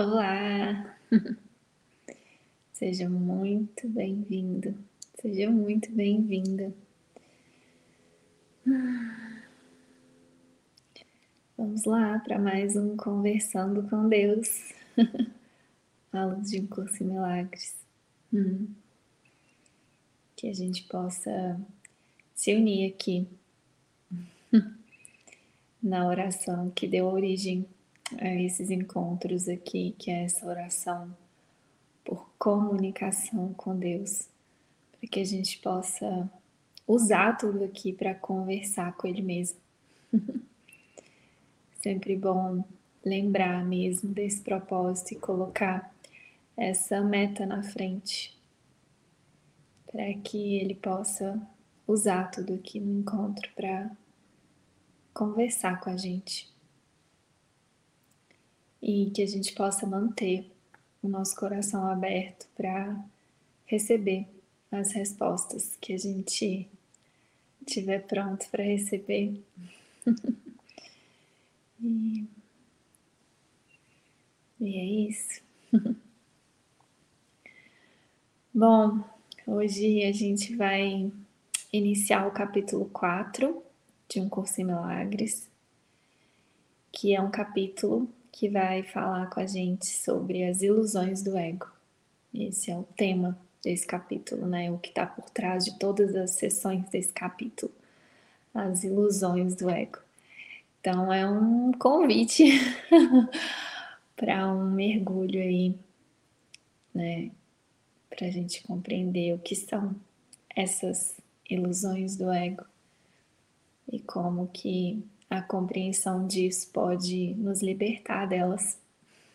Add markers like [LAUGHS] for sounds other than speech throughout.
Olá! [LAUGHS] Seja muito bem-vindo, seja muito bem-vinda. Vamos lá para mais um Conversando com Deus, [LAUGHS] aulas de um curso em milagres. Hum. Que a gente possa se unir aqui [LAUGHS] na oração que deu origem a esses encontros aqui, que é essa oração por comunicação com Deus, para que a gente possa usar tudo aqui para conversar com Ele mesmo. [LAUGHS] Sempre bom lembrar mesmo desse propósito e colocar essa meta na frente, para que Ele possa usar tudo aqui no encontro para conversar com a gente e que a gente possa manter o nosso coração aberto para receber as respostas que a gente tiver pronto para receber. [LAUGHS] e, e é isso. [LAUGHS] Bom, hoje a gente vai iniciar o capítulo 4 de Um Curso em Milagres, que é um capítulo que vai falar com a gente sobre as ilusões do ego. Esse é o tema desse capítulo, né? O que está por trás de todas as sessões desse capítulo, as ilusões do ego. Então é um convite [LAUGHS] para um mergulho aí, né? Para a gente compreender o que são essas ilusões do ego e como que a compreensão disso pode nos libertar delas.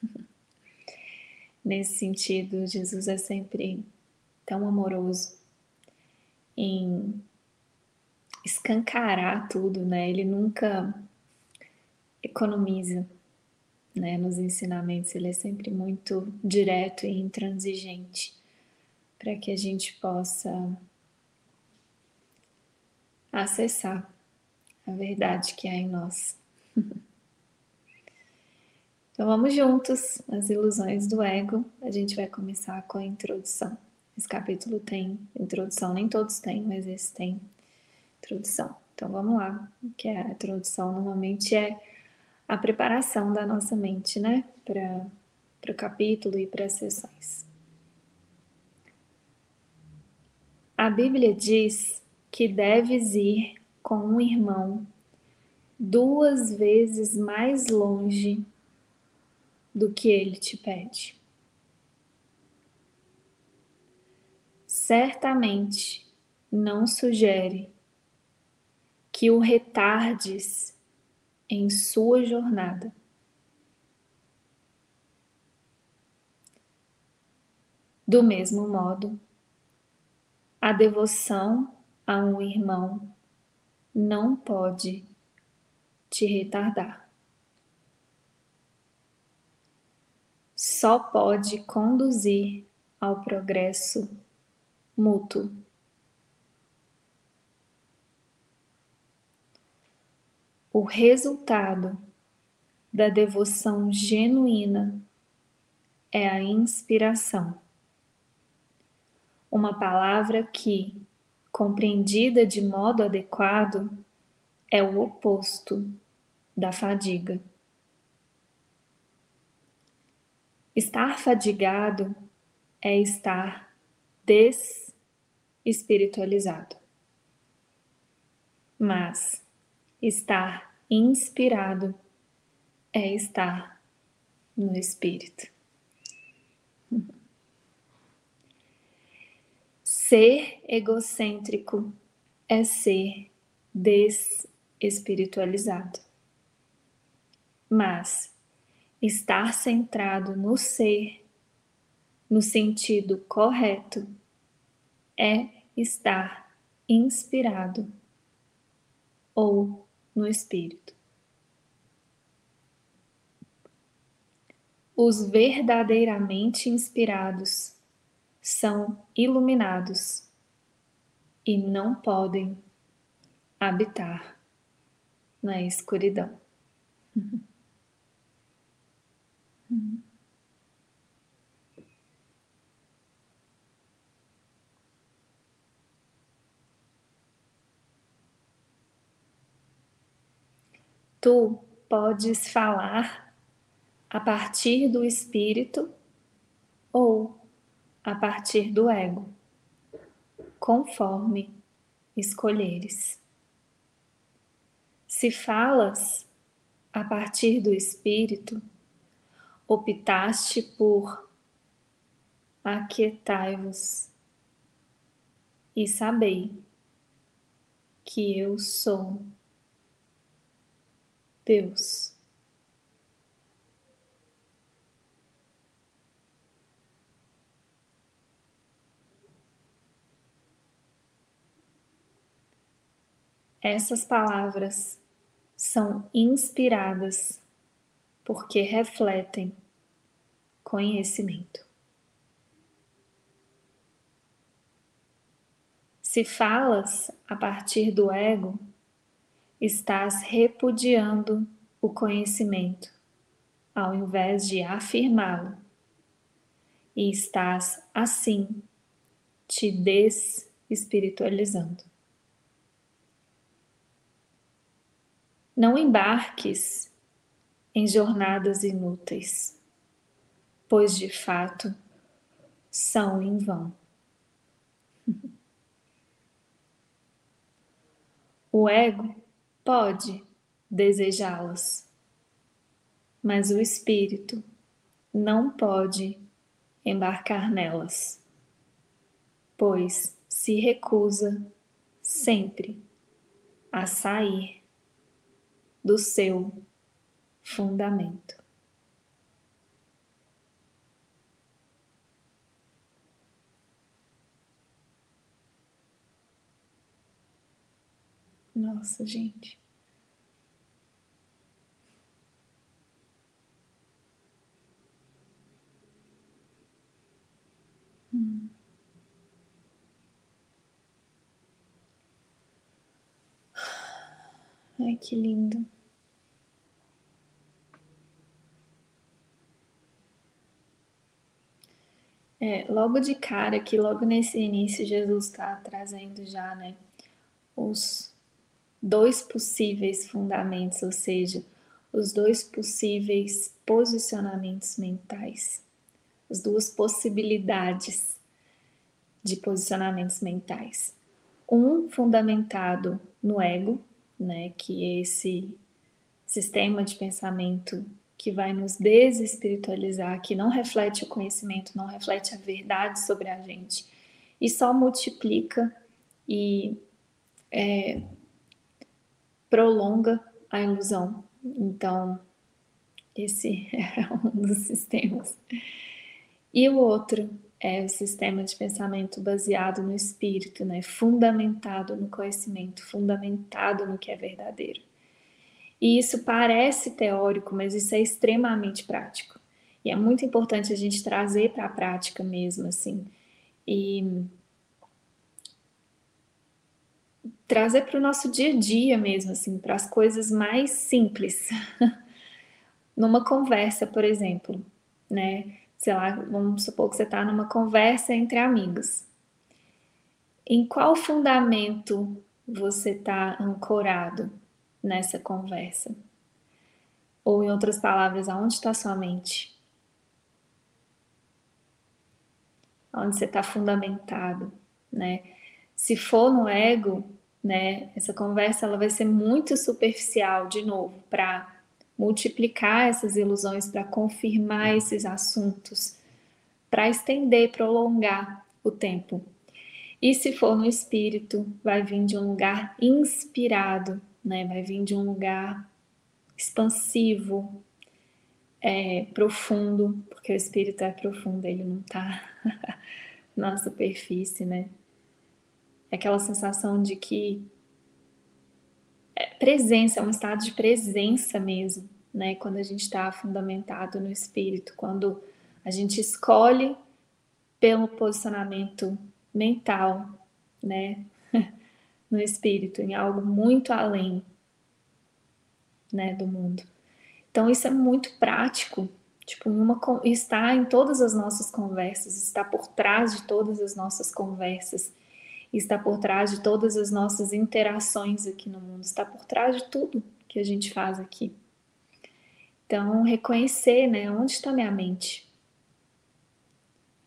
[LAUGHS] Nesse sentido, Jesus é sempre tão amoroso em escancarar tudo, né? Ele nunca economiza, né? Nos ensinamentos, ele é sempre muito direto e intransigente para que a gente possa acessar a verdade que há em nós. Então vamos juntos as ilusões do ego. A gente vai começar com a introdução. Esse capítulo tem introdução, nem todos têm, mas esse tem introdução. Então vamos lá, que a introdução normalmente é a preparação da nossa mente, né, para o capítulo e para as sessões. A Bíblia diz que deves ir com um irmão duas vezes mais longe do que ele te pede. Certamente não sugere que o retardes em sua jornada. Do mesmo modo, a devoção a um irmão não pode te retardar. Só pode conduzir ao progresso mútuo. O resultado da devoção genuína é a inspiração. Uma palavra que, compreendida de modo adequado, é o oposto da fadiga. Estar fadigado é estar desespiritualizado. Mas estar inspirado é estar no espírito. Ser egocêntrico é ser desespiritualizado. Mas estar centrado no ser, no sentido correto, é estar inspirado ou no espírito. Os verdadeiramente inspirados são iluminados e não podem habitar na escuridão. Tu podes falar a partir do espírito ou a partir do ego, conforme escolheres. Se falas a partir do espírito, optaste por aquietai-vos e sabei que eu sou Deus. Essas palavras são inspiradas porque refletem conhecimento. Se falas a partir do ego, estás repudiando o conhecimento, ao invés de afirmá-lo, e estás, assim, te desespiritualizando. Não embarques em jornadas inúteis, pois de fato são em vão. O ego pode desejá-las, mas o espírito não pode embarcar nelas, pois se recusa sempre a sair do seu fundamento. Nossa, gente. Hum. Ai, que lindo. É, logo de cara, que logo nesse início, Jesus está trazendo já, né, os dois possíveis fundamentos, ou seja, os dois possíveis posicionamentos mentais, as duas possibilidades de posicionamentos mentais. Um fundamentado no ego, né, que é esse sistema de pensamento que vai nos desespiritualizar, que não reflete o conhecimento, não reflete a verdade sobre a gente e só multiplica e é, prolonga a ilusão. Então, esse [LAUGHS] é um dos sistemas. E o outro é o sistema de pensamento baseado no espírito, né? fundamentado no conhecimento, fundamentado no que é verdadeiro. E isso parece teórico, mas isso é extremamente prático. E é muito importante a gente trazer para a prática mesmo, assim. E trazer para o nosso dia a dia mesmo, assim, para as coisas mais simples. [LAUGHS] numa conversa, por exemplo, né? Sei lá, vamos supor que você está numa conversa entre amigos. Em qual fundamento você está ancorado? Nessa conversa? Ou, em outras palavras, aonde está sua mente? Onde você está fundamentado, né? Se for no ego, né, essa conversa ela vai ser muito superficial, de novo, para multiplicar essas ilusões, para confirmar esses assuntos, para estender, prolongar o tempo. E se for no espírito, vai vir de um lugar inspirado, né? Vai vir de um lugar expansivo, é, profundo, porque o espírito é profundo, ele não está [LAUGHS] na superfície, né? É aquela sensação de que é presença, é um estado de presença mesmo, né? Quando a gente está fundamentado no espírito, quando a gente escolhe pelo posicionamento mental, né? No espírito, em algo muito além né, do mundo. Então isso é muito prático, tipo, uma, está em todas as nossas conversas, está por trás de todas as nossas conversas, está por trás de todas as nossas interações aqui no mundo, está por trás de tudo que a gente faz aqui. Então, reconhecer, né, onde está minha mente?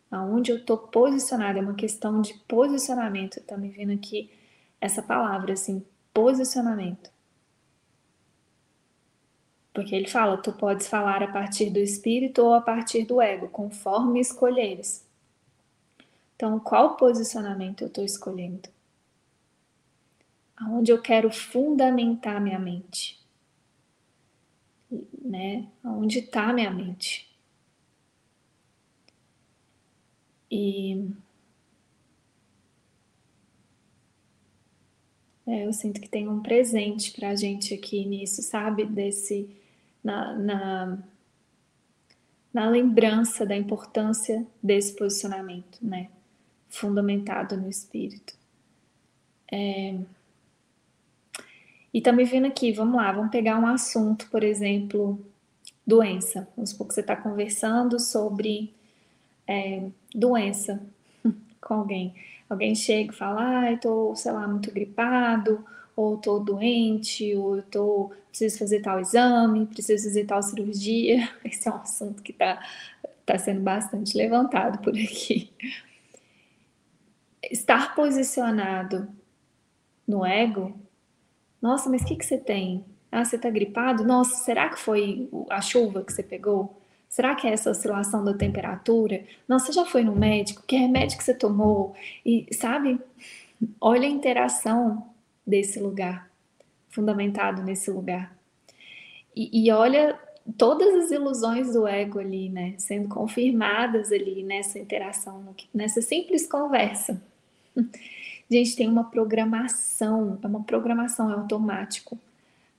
Aonde eu estou posicionada, é uma questão de posicionamento. Está me vindo aqui essa palavra, assim, posicionamento. Porque ele fala, tu podes falar a partir do espírito ou a partir do ego, conforme escolheres. Então, qual posicionamento eu estou escolhendo? Aonde eu quero fundamentar minha mente? Né? Aonde está minha mente? E é, eu sinto que tem um presente para a gente aqui nisso, sabe? Desse na, na, na lembrança da importância desse posicionamento, né? Fundamentado no espírito. É... E tá me vendo aqui, vamos lá, vamos pegar um assunto, por exemplo, doença. Vamos supor que você está conversando sobre é, doença [LAUGHS] com alguém. Alguém chega e fala, ai, ah, tô, sei lá, muito gripado, ou tô doente, ou tô, preciso fazer tal exame, preciso fazer tal cirurgia. [LAUGHS] Esse é um assunto que tá, tá sendo bastante levantado por aqui. Estar posicionado no ego, nossa, mas o que, que você tem? Ah, você tá gripado? Nossa, será que foi a chuva que você pegou? Será que é essa oscilação da temperatura? Não, você já foi no médico? Que remédio que você tomou? E sabe? Olha a interação desse lugar, fundamentado nesse lugar. E, e olha todas as ilusões do ego ali, né? Sendo confirmadas ali nessa interação, nessa simples conversa. [LAUGHS] Gente, tem uma programação, é uma programação, é automático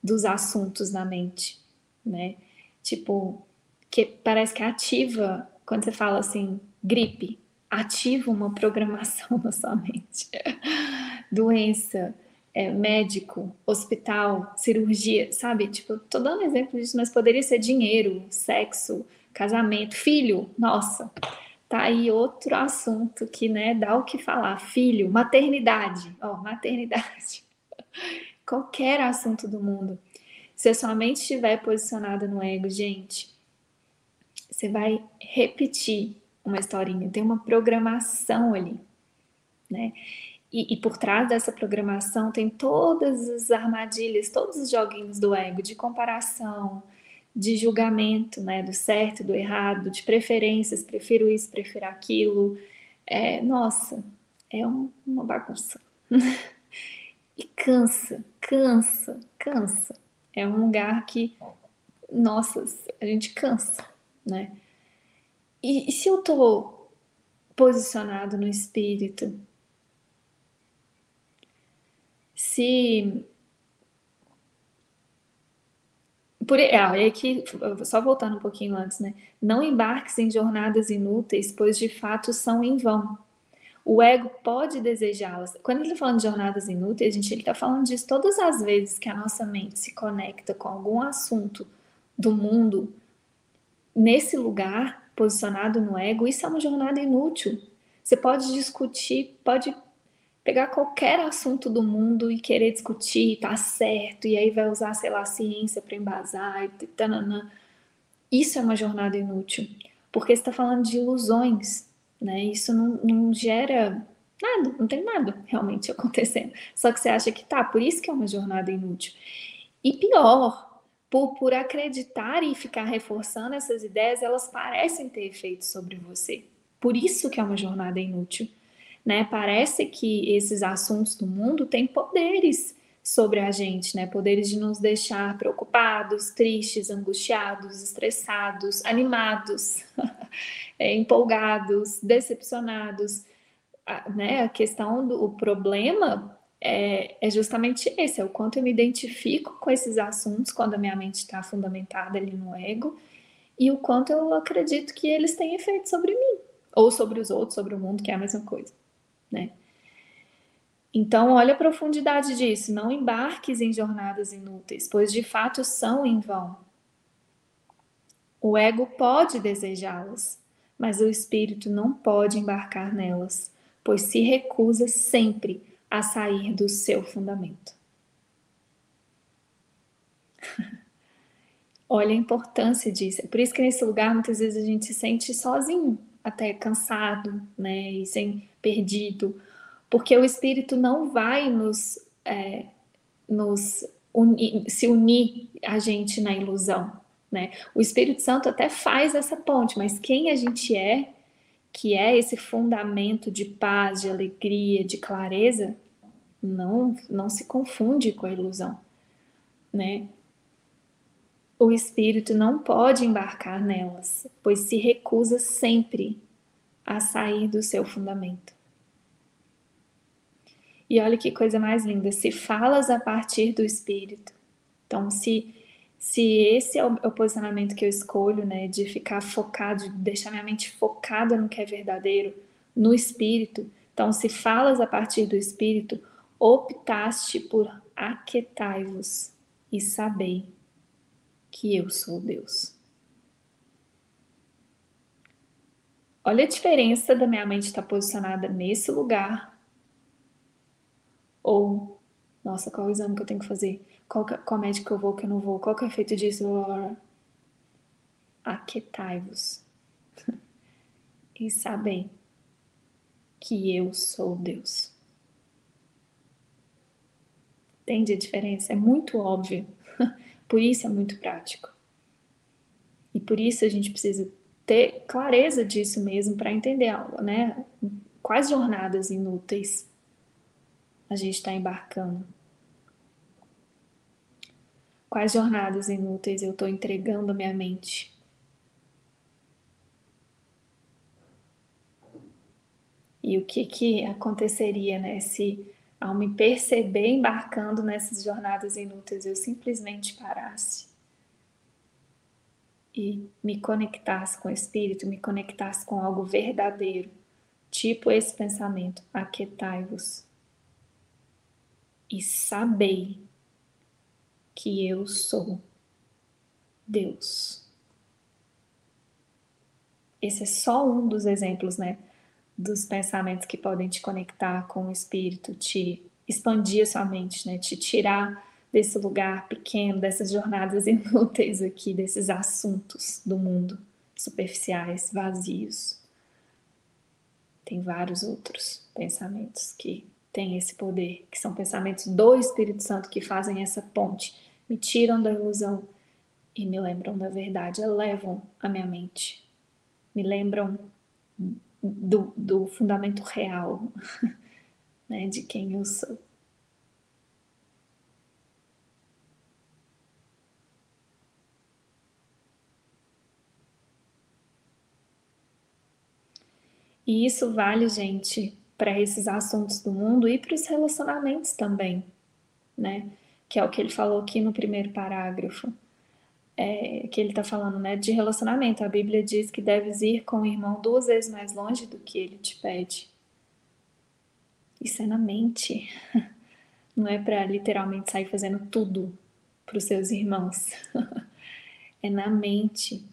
dos assuntos na mente, né? Tipo, que parece que ativa, quando você fala assim, gripe, ativa uma programação [LAUGHS] na sua mente. Doença, é, médico, hospital, cirurgia, sabe? Tipo, tô dando exemplo disso, mas poderia ser dinheiro, sexo, casamento, filho, nossa. Tá aí outro assunto que, né, dá o que falar. Filho, maternidade, ó, [LAUGHS] maternidade. Qualquer assunto do mundo. Se a sua mente estiver posicionada no ego, gente, você vai repetir uma historinha, tem uma programação ali, né? E, e, por trás dessa programação tem todas as armadilhas, todos os joguinhos do ego, de comparação, de julgamento, né? Do certo, do errado, de preferências, prefiro isso, prefiro aquilo. É, nossa, é um, uma bagunça. [LAUGHS] e cansa, cansa, cansa. É um lugar que, nossa, a gente cansa né? E, e se eu estou posicionado no espírito, se por ah, é que só voltando um pouquinho antes, né? Não embarques em jornadas inúteis, pois de fato são em vão. O ego pode desejá-las. Quando ele está falando de jornadas inúteis, gente, ele está falando disso todas as vezes que a nossa mente se conecta com algum assunto do mundo nesse lugar, posicionado no ego, isso é uma jornada inútil. Você pode discutir, pode pegar qualquer assunto do mundo e querer discutir, tá certo, e aí vai usar, sei lá, a ciência para embasar, e tananã. Isso é uma jornada inútil, porque você está falando de ilusões, né? Isso não, não gera nada, não tem nada realmente [LAUGHS] acontecendo. Só que você acha que tá, por isso que é uma jornada inútil. E pior, por, por acreditar e ficar reforçando essas ideias, elas parecem ter efeito sobre você. Por isso que é uma jornada inútil. Né? Parece que esses assuntos do mundo têm poderes sobre a gente, né? Poderes de nos deixar preocupados, tristes, angustiados, estressados, animados, [LAUGHS] é, empolgados, decepcionados. A, né? a questão do problema é, é, justamente esse, é o quanto eu me identifico com esses assuntos quando a minha mente está fundamentada ali no ego e o quanto eu acredito que eles têm efeito sobre mim ou sobre os outros, sobre o mundo, que é a mesma coisa, né? Então, olha a profundidade disso. Não embarques em jornadas inúteis, pois de fato são em vão. O ego pode desejá-las, mas o espírito não pode embarcar nelas, pois se recusa sempre a sair do seu fundamento. [LAUGHS] olha a importância disso. É por isso que nesse lugar muitas vezes a gente se sente sozinho, até cansado, né, e sem perdido, porque o Espírito não vai nos, é, nos unir, se unir a gente na ilusão, né? O Espírito Santo até faz essa ponte, mas quem a gente é, que é esse fundamento de paz, de alegria, de clareza, não não se confunde com a ilusão, né? O espírito não pode embarcar nelas, pois se recusa sempre a sair do seu fundamento. E olha que coisa mais linda, se falas a partir do espírito. Então, se se esse é o, é o, posicionamento que eu escolho, né, de ficar focado, de deixar minha mente focada no que é verdadeiro, no espírito. Então, se falas a partir do espírito, optaste por aquetai-vos e sabei que eu sou Deus. Olha a diferença da minha mente estar posicionada nesse lugar ou, nossa, qual é o exame que eu tenho que fazer? Qual, que, qual médico eu vou, que eu não vou? Qual que é o efeito disso? Aquetai-vos [LAUGHS] e sabei que eu sou Deus. Entende a diferença? É muito óbvio. [LAUGHS] Por isso é muito prático. E por isso a gente precisa ter clareza disso mesmo para entender, né? Quais jornadas inúteis a gente está embarcando. Quais jornadas inúteis eu estou entregando a minha mente? E o que, que aconteceria né, se, ao me perceber embarcando nessas jornadas inúteis, eu simplesmente parasse e me conectasse com o Espírito, me conectasse com algo verdadeiro, tipo esse pensamento: aquietai-vos e sabei que eu sou Deus. Esse é só um dos exemplos, né, dos pensamentos que podem te conectar com o espírito, te expandir a sua mente, né, te tirar desse lugar pequeno, dessas jornadas [LAUGHS] inúteis aqui, desses assuntos do mundo superficiais, vazios. Tem vários outros pensamentos que têm esse poder, que são pensamentos do Espírito Santo que fazem essa ponte me tiram da ilusão e me lembram da verdade, elevam a minha mente, me lembram do, do fundamento real [LAUGHS] né, de quem eu sou. E isso vale, gente, para esses assuntos do mundo e para os relacionamentos também, né? que é o que ele falou aqui no primeiro parágrafo, é, que ele está falando né, de relacionamento. A Bíblia diz que deves ir com o irmão duas vezes mais longe do que ele te pede. Isso é na mente. [LAUGHS] Não é para literalmente sair fazendo tudo para os seus irmãos. [LAUGHS] é na mente.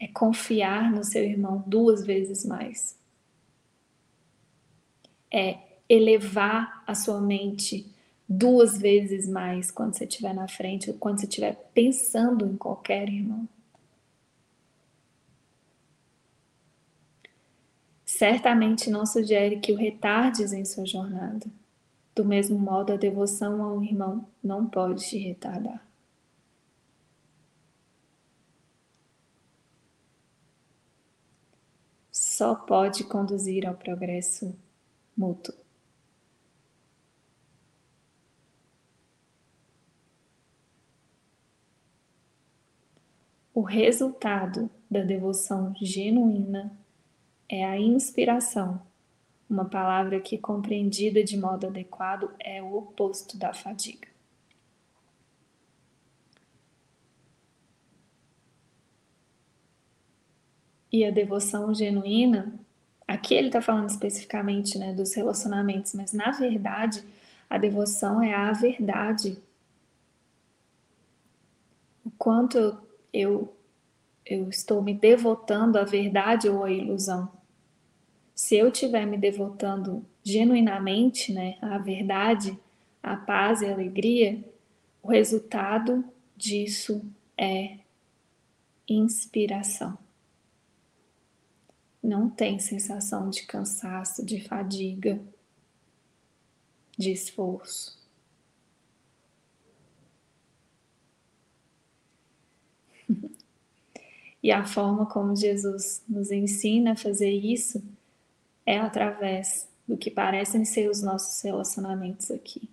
É confiar no seu irmão duas vezes mais. É elevar a sua mente duas vezes mais quando você estiver na frente ou quando você estiver pensando em qualquer irmão. Certamente não sugere que o retardes em sua jornada. Do mesmo modo, a devoção a um irmão não pode te retardar. Só pode conduzir ao progresso mútuo. O resultado da devoção genuína é a inspiração, uma palavra que, compreendida de modo adequado, é o oposto da fadiga. E a devoção genuína, aqui ele está falando especificamente né, dos relacionamentos, mas na verdade a devoção é a verdade. O quanto eu eu, estou me devotando à verdade ou à ilusão. Se eu estiver me devotando genuinamente né, à verdade, à paz e à alegria, o resultado disso é inspiração. Não tem sensação de cansaço, de fadiga, de esforço. [LAUGHS] e a forma como Jesus nos ensina a fazer isso é através do que parecem ser os nossos relacionamentos aqui.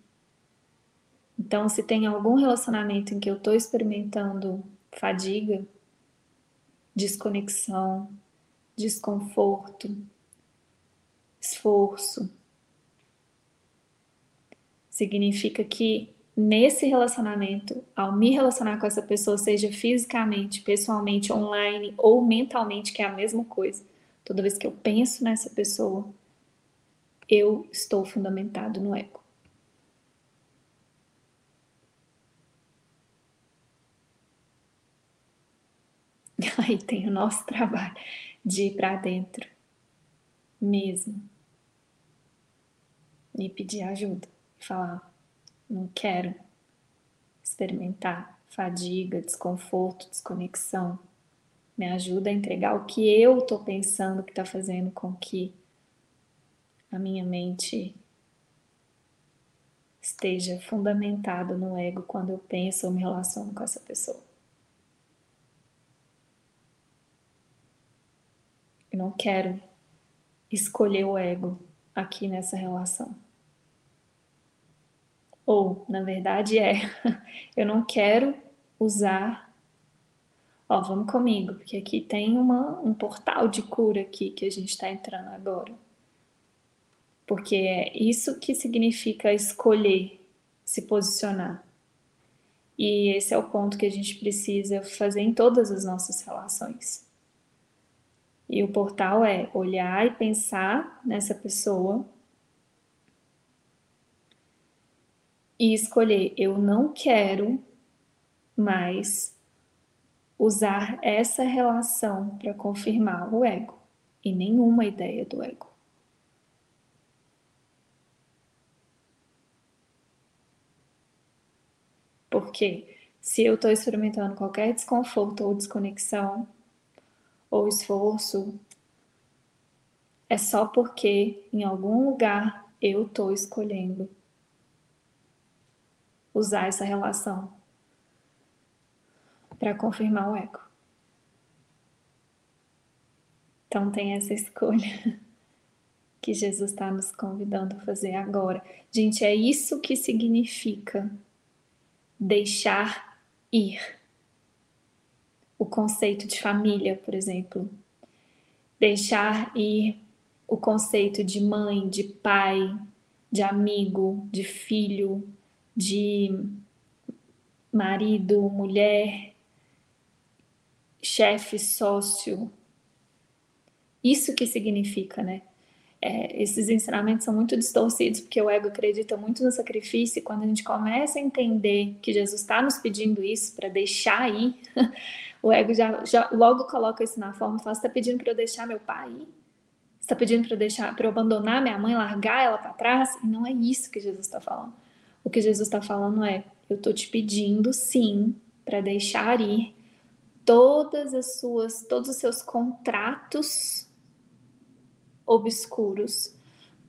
Então, se tem algum relacionamento em que eu estou experimentando fadiga, desconexão, desconforto, esforço, significa que nesse relacionamento, ao me relacionar com essa pessoa, seja fisicamente, pessoalmente, online ou mentalmente, que é a mesma coisa, toda vez que eu penso nessa pessoa, eu estou fundamentado no ego. [LAUGHS] Aí tem o nosso trabalho de ir para dentro mesmo e pedir ajuda, falar não quero experimentar fadiga, desconforto, desconexão. Me ajuda a entregar o que eu estou pensando que está fazendo com que a minha mente esteja fundamentada no ego quando eu penso ou me relaciono com essa pessoa. Eu não quero escolher o ego aqui nessa relação. Ou, na verdade, é, [LAUGHS] eu não quero usar. Ó, vamos comigo, porque aqui tem uma, um portal de cura aqui que a gente está entrando agora. Porque é isso que significa escolher se posicionar. E esse é o ponto que a gente precisa fazer em todas as nossas relações. E o portal é olhar e pensar nessa pessoa e escolher: eu não quero mais usar essa relação para confirmar o ego e nenhuma ideia do ego. Porque se eu estou experimentando qualquer desconforto ou desconexão ou esforço, é só porque em algum lugar eu estou escolhendo usar essa relação para confirmar o ego. Então tem essa escolha [LAUGHS] que Jesus está nos convidando a fazer agora. Gente, é isso que significa deixar ir. O conceito de família, por exemplo. Deixar ir o conceito de mãe, de pai, de amigo, de filho, de marido, mulher, chefe, sócio. Isso que significa, né? É, esses ensinamentos são muito distorcidos porque o ego acredita muito no sacrifício e quando a gente começa a entender que Jesus está nos pedindo isso para deixar ir, [LAUGHS] o ego já, já logo coloca isso na forma e fala: Você está pedindo para eu deixar meu pai? Você está pedindo para eu deixar, eu abandonar minha mãe, largar ela para trás? E não é isso que Jesus está falando. O que Jesus está falando é: eu estou te pedindo sim para deixar ir todas as suas, todos os seus contratos obscuros,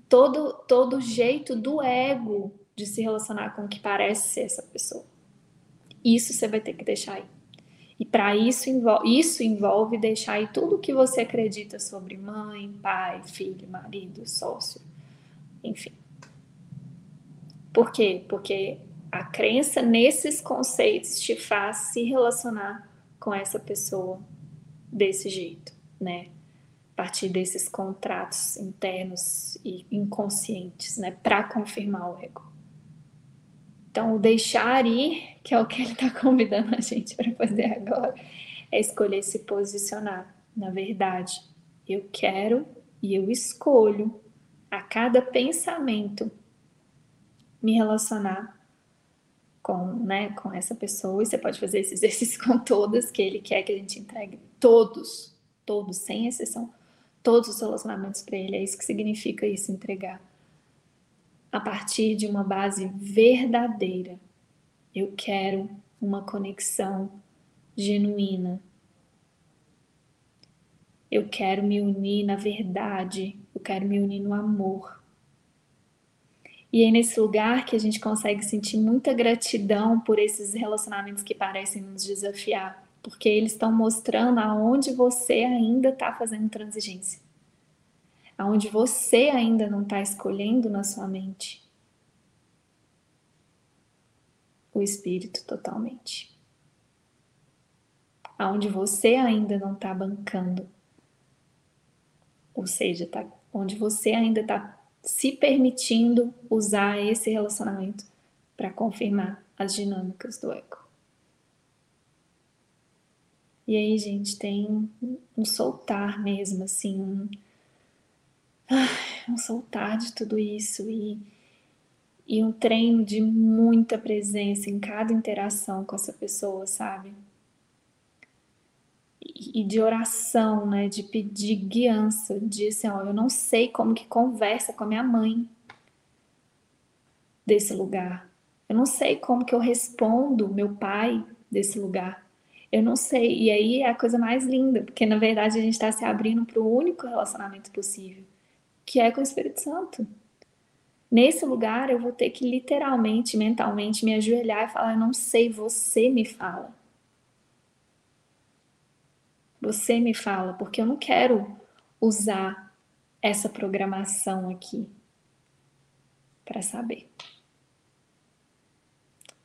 todo todo jeito do ego de se relacionar com o que parece ser essa pessoa. Isso você vai ter que deixar aí. E para isso isso envolve deixar aí tudo o que você acredita sobre mãe, pai, filho, marido, sócio, enfim. Por quê? Porque a crença nesses conceitos te faz se relacionar com essa pessoa desse jeito, né? Partir desses contratos internos e inconscientes, né? Para confirmar o ego. Então, o deixar ir, que é o que ele está convidando a gente para fazer agora, é escolher se posicionar. Na verdade, eu quero e eu escolho a cada pensamento me relacionar com, né, com essa pessoa. E você pode fazer esse exercício com todas, que ele quer que a gente entregue todos, todos, sem exceção, todos os relacionamentos para ele. É isso que significa isso, entregar. A partir de uma base verdadeira. Eu quero uma conexão genuína. Eu quero me unir na verdade, eu quero me unir no amor. E é nesse lugar que a gente consegue sentir muita gratidão por esses relacionamentos que parecem nos desafiar, porque eles estão mostrando aonde você ainda está fazendo transigência, aonde você ainda não está escolhendo na sua mente o espírito totalmente, aonde você ainda não está bancando, ou seja, tá, onde você ainda está se permitindo usar esse relacionamento para confirmar as dinâmicas do ego. E aí, gente, tem um soltar mesmo, assim, um, um soltar de tudo isso e, e um treino de muita presença em cada interação com essa pessoa, sabe? E, e de oração, né? De pedir guiança, de assim, ó, eu não sei como que conversa com a minha mãe desse lugar. Eu não sei como que eu respondo meu pai desse lugar. Eu não sei. E aí é a coisa mais linda, porque na verdade a gente está se abrindo para o único relacionamento possível, que é com o Espírito Santo. Nesse lugar eu vou ter que literalmente, mentalmente me ajoelhar e falar: Eu não sei, você me fala. Você me fala, porque eu não quero usar essa programação aqui para saber.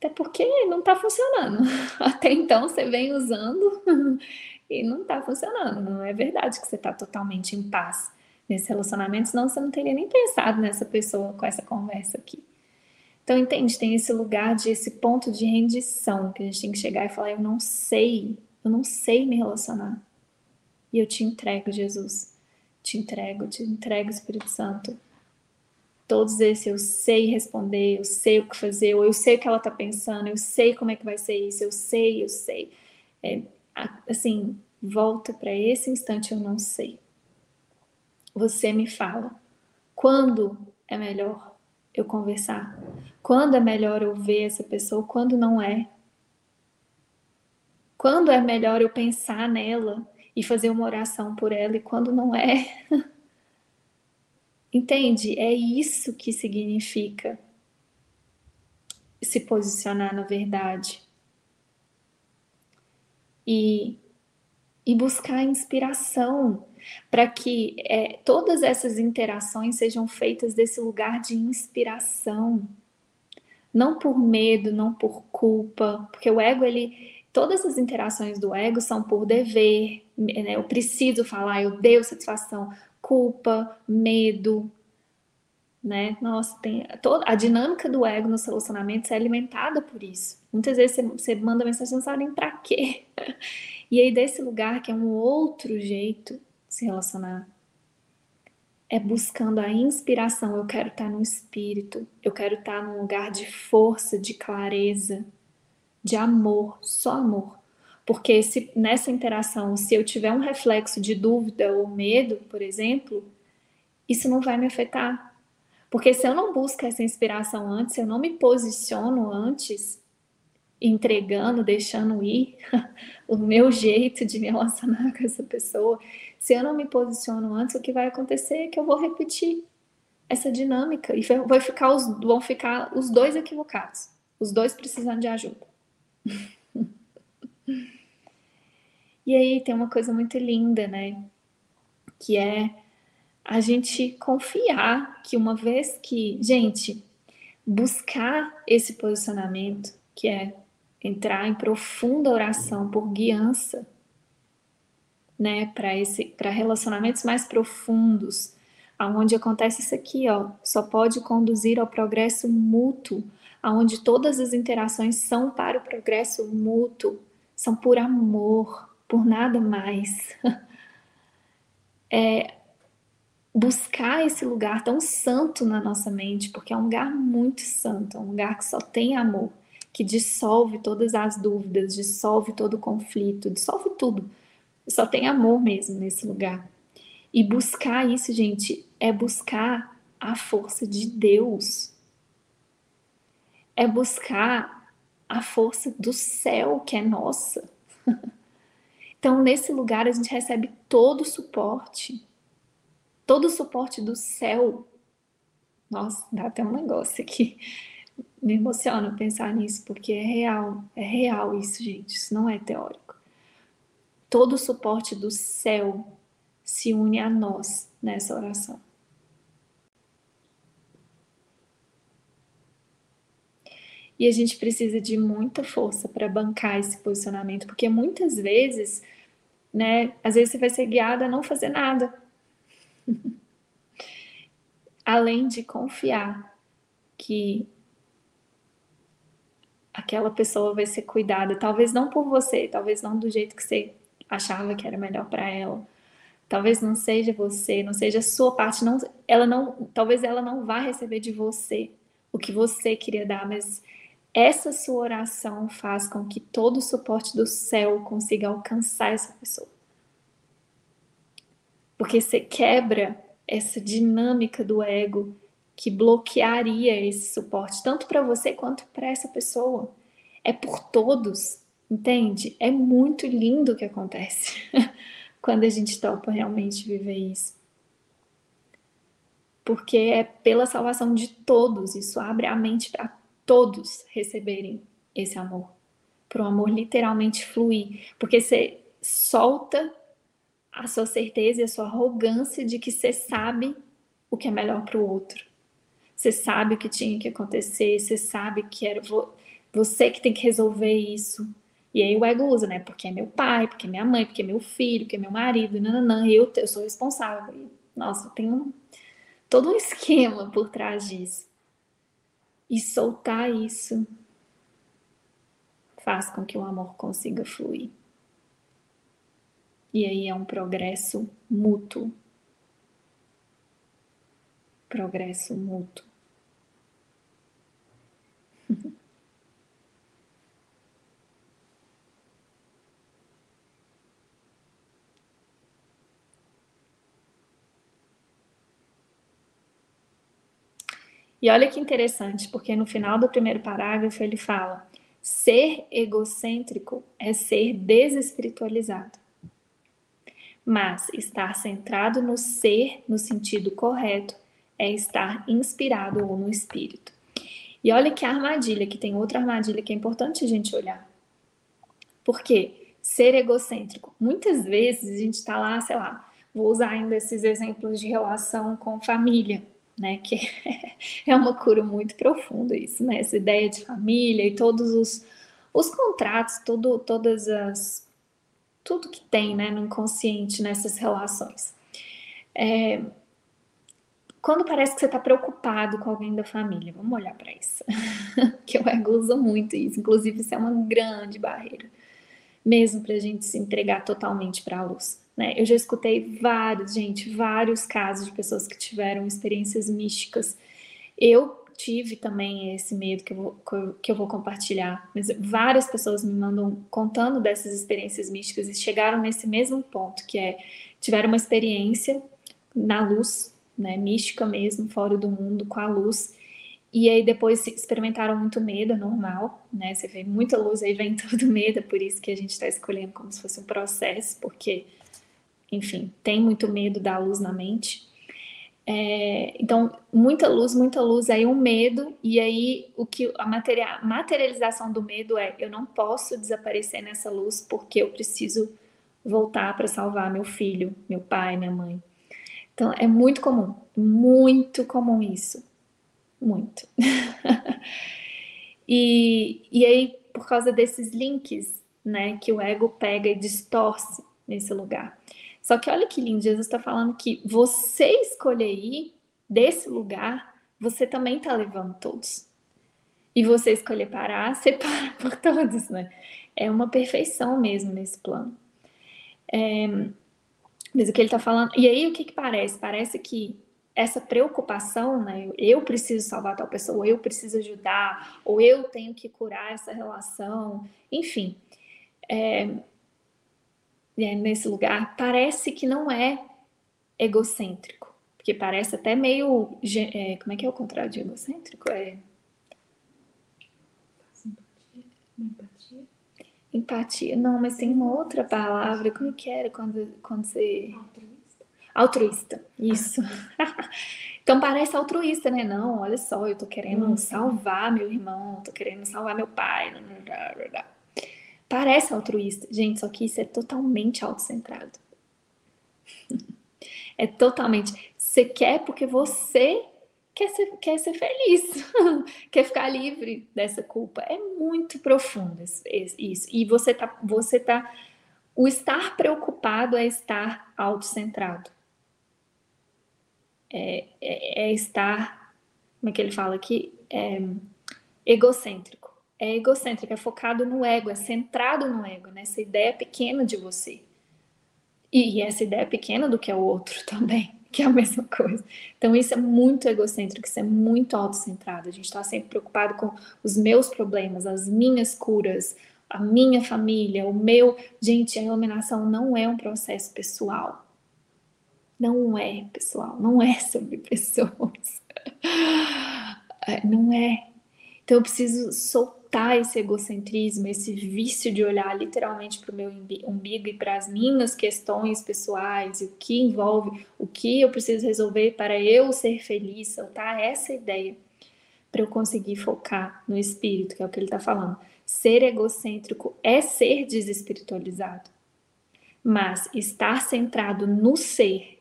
Até porque não está funcionando. [LAUGHS] Até então você vem usando [LAUGHS] e não está funcionando. Não é verdade que você está totalmente em paz nesse relacionamento, senão você não teria nem pensado nessa pessoa com essa conversa aqui. Então, entende? Tem esse lugar de esse ponto de rendição que a gente tem que chegar e falar: eu não sei, eu não sei me relacionar. E eu te entrego, Jesus. Te entrego, te entrego, Espírito Santo todos esses eu sei responder, eu sei o que fazer, ou eu sei o que ela está pensando, eu sei como é que vai ser isso, eu sei, eu sei. É, assim, volta para esse instante eu não sei. Você me fala. Quando é melhor eu conversar? Quando é melhor eu ver essa pessoa? Quando não é? Quando é melhor eu pensar nela e fazer uma oração por ela e quando não é? [LAUGHS] Entende? É isso que significa se posicionar na verdade. E, e buscar inspiração para que é, todas essas interações sejam feitas desse lugar de inspiração. Não por medo, não por culpa, porque o ego, ele. Todas as interações do ego são por dever, né? eu preciso falar, eu devo satisfação, culpa, medo, né? Nossa, tem toda a dinâmica do ego nos relacionamentos é alimentada por isso. Muitas vezes você, você manda mensagem não sabe nem para quê. [LAUGHS] E aí desse lugar que é um outro jeito de se relacionar é buscando a inspiração. Eu quero estar no espírito, eu quero estar num lugar de força, de clareza, de amor, só amor. Porque se nessa interação, se eu tiver um reflexo de dúvida ou medo, por exemplo, isso não vai me afetar. Porque se eu não busco essa inspiração antes, se eu não me posiciono antes, entregando, deixando ir [LAUGHS] o meu jeito de me relacionar com essa pessoa, se eu não me posiciono antes, o que vai acontecer é que eu vou repetir essa dinâmica e vai ficar os, vão ficar os dois equivocados, os dois precisando de ajuda. [LAUGHS] E aí tem uma coisa muito linda, né? Que é a gente confiar que uma vez que, gente, buscar esse posicionamento, que é entrar em profunda oração por guiança, né, para esse para relacionamentos mais profundos, aonde acontece isso aqui, ó, só pode conduzir ao progresso mútuo, aonde todas as interações são para o progresso mútuo, são por amor, por nada mais. [LAUGHS] É, buscar esse lugar tão santo na nossa mente, porque é um lugar muito santo, é um lugar que só tem amor, que dissolve todas as dúvidas, dissolve todo o conflito, dissolve tudo. Só tem amor mesmo nesse lugar. E buscar isso, gente, é buscar a força de Deus. É buscar a força do céu que é nossa. [LAUGHS] Então, nesse lugar, a gente recebe todo o suporte, todo o suporte do céu. Nossa, dá até um negócio aqui. [LAUGHS] Me emociona pensar nisso, porque é real, é real isso, gente, isso não é teórico. Todo o suporte do céu se une a nós nessa oração. E a gente precisa de muita força para bancar esse posicionamento, porque muitas vezes, né, às vezes você vai ser guiada a não fazer nada. [LAUGHS] Além de confiar que aquela pessoa vai ser cuidada, talvez não por você, talvez não do jeito que você achava que era melhor para ela. Talvez não seja você, não seja a sua parte, não, ela não, talvez ela não vá receber de você o que você queria dar, mas essa sua oração faz com que todo o suporte do céu consiga alcançar essa pessoa. Porque você quebra essa dinâmica do ego que bloquearia esse suporte, tanto para você quanto para essa pessoa. É por todos, entende? É muito lindo o que acontece [LAUGHS] quando a gente topa realmente viver isso. Porque é pela salvação de todos, isso abre a mente para todos receberem esse amor. Para o amor literalmente fluir. Porque você solta a sua certeza e a sua arrogância de que você sabe o que é melhor para o outro. Você sabe o que tinha que acontecer, você sabe que era você que tem que resolver isso. E aí o ego usa, né? Porque é meu pai, porque é minha mãe, porque é meu filho, porque é meu marido, nananã, eu, eu sou responsável. Nossa, tem um, todo um [LAUGHS] esquema por trás disso. E soltar isso faz com que o amor consiga fluir. E aí é um progresso mútuo. Progresso mútuo. E olha que interessante, porque no final do primeiro parágrafo ele fala: ser egocêntrico é ser desespiritualizado. Mas estar centrado no ser no sentido correto é estar inspirado ou no espírito. E olha que armadilha, que tem outra armadilha que é importante a gente olhar. Por quê? Ser egocêntrico. Muitas vezes a gente está lá, sei lá, vou usar ainda esses exemplos de relação com família né? Que [LAUGHS] é uma cura muito profunda isso, né? Essa ideia de família e todos os, os contratos, tudo, todas as tudo que tem, né, no inconsciente nessas relações. É, quando parece que você está preocupado com alguém da família, vamos olhar para isso, [LAUGHS] que o ego usa muito isso. Inclusive, isso é uma grande barreira, mesmo para a gente se entregar totalmente para a luz. Né? Eu já escutei vários, gente, vários casos de pessoas que tiveram experiências místicas. Eu tive também esse medo que eu vou, que eu vou compartilhar, mas várias pessoas me mandam contando dessas experiências místicas e chegaram nesse mesmo ponto, que é tiveram uma experiência na luz, né, mística mesmo, fora do mundo, com a luz, e aí depois experimentaram muito medo, é normal, né? Você vê muita luz, aí vem [LAUGHS] todo medo, é por isso que a gente está escolhendo como se fosse um processo, porque enfim, tem muito medo da luz na mente. É, então, muita luz, muita luz, aí um medo, e aí o que a materia, materialização do medo é: eu não posso desaparecer nessa luz porque eu preciso voltar para salvar meu filho, meu pai, minha mãe. Então, é muito comum, muito comum isso. Muito. [LAUGHS] e, e aí, por causa desses links, né, que o ego pega e distorce nesse lugar. Só que olha que lindo, Jesus está falando que você escolher ir desse lugar, você também está levando todos. E você escolher parar, [LAUGHS] você para por todos, né? É uma perfeição mesmo nesse plano. É, mas o que ele está falando. E aí, o que, que parece? Parece que essa preocupação, né? Eu preciso salvar tal pessoa, eu preciso ajudar, ou eu tenho que curar essa relação, enfim. É, nesse lugar, parece que não é egocêntrico, porque parece até meio. É, como é que é o contrário de egocêntrico? É. Empatia. Empatia. Não, mas tem uma outra palavra. Como que era quando, quando você. Altruísta. Altruísta. Isso. [LAUGHS] então parece altruísta, né? Não, olha só, eu tô querendo Uhum. salvar meu irmão, tô querendo salvar meu pai. Parece altruísta. Gente, só que isso é totalmente autocentrado. [LAUGHS] É totalmente. Você quer porque você quer ser, quer ser feliz, [LAUGHS] quer ficar livre dessa culpa. É muito profundo isso. E você tá, você tá. O estar preocupado é estar autocentrado. É, é, é estar. Como é que ele fala aqui? É egocêntrico. É egocêntrico, é focado no ego, é centrado no ego, nessa ideia pequena de você. E essa ideia pequena do que é o outro [LAUGHS] também, que é a mesma coisa. Então, isso é muito egocêntrico, isso é muito autocentrado. A gente está sempre preocupado com os meus problemas, as minhas curas, a minha família, o meu. Gente, a iluminação não é um processo pessoal. Não é pessoal, não é sobre pessoas. [LAUGHS] É, Não é. Então eu preciso soltar esse egocentrismo, esse vício de olhar literalmente para o meu umbi- umbigo e para as minhas questões pessoais, e o que envolve, o que eu preciso resolver para eu ser feliz, soltar essa ideia para eu conseguir focar no espírito, que é o que ele está falando. Ser egocêntrico é ser desespiritualizado, mas estar centrado no ser,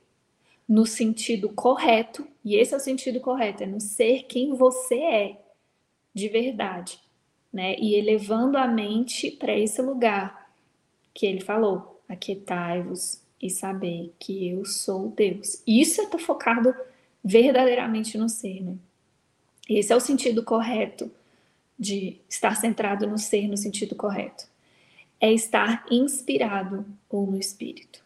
no sentido correto, e esse é o sentido correto, é no ser quem você é de verdade, né? E elevando a mente para esse lugar que ele falou: aquietai-vos e saber que eu sou Deus. Isso é estar focado verdadeiramente no ser, né? Esse é o sentido correto de estar centrado no ser no sentido correto. É estar inspirado ou no espírito.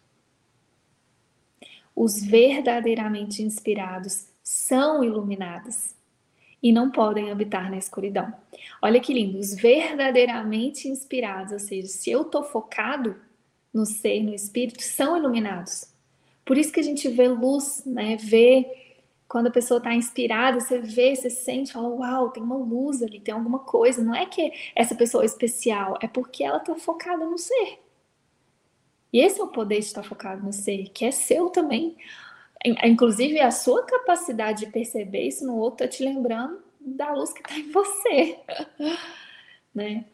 Os verdadeiramente inspirados são iluminados e não podem habitar na escuridão. Olha que lindo, os verdadeiramente inspirados, ou seja, se eu estou focado no ser, no espírito, são iluminados. Por isso que a gente vê luz, né? Vê quando a pessoa está inspirada, você vê, você sente, fala, uau, tem uma luz ali, tem alguma coisa. Não é que essa pessoa é especial, é porque ela está focada no ser. E esse é o poder de estar focado no ser, que é seu também. Inclusive, a sua capacidade de perceber isso no outro está te lembrando da luz que está em você. [LAUGHS] né?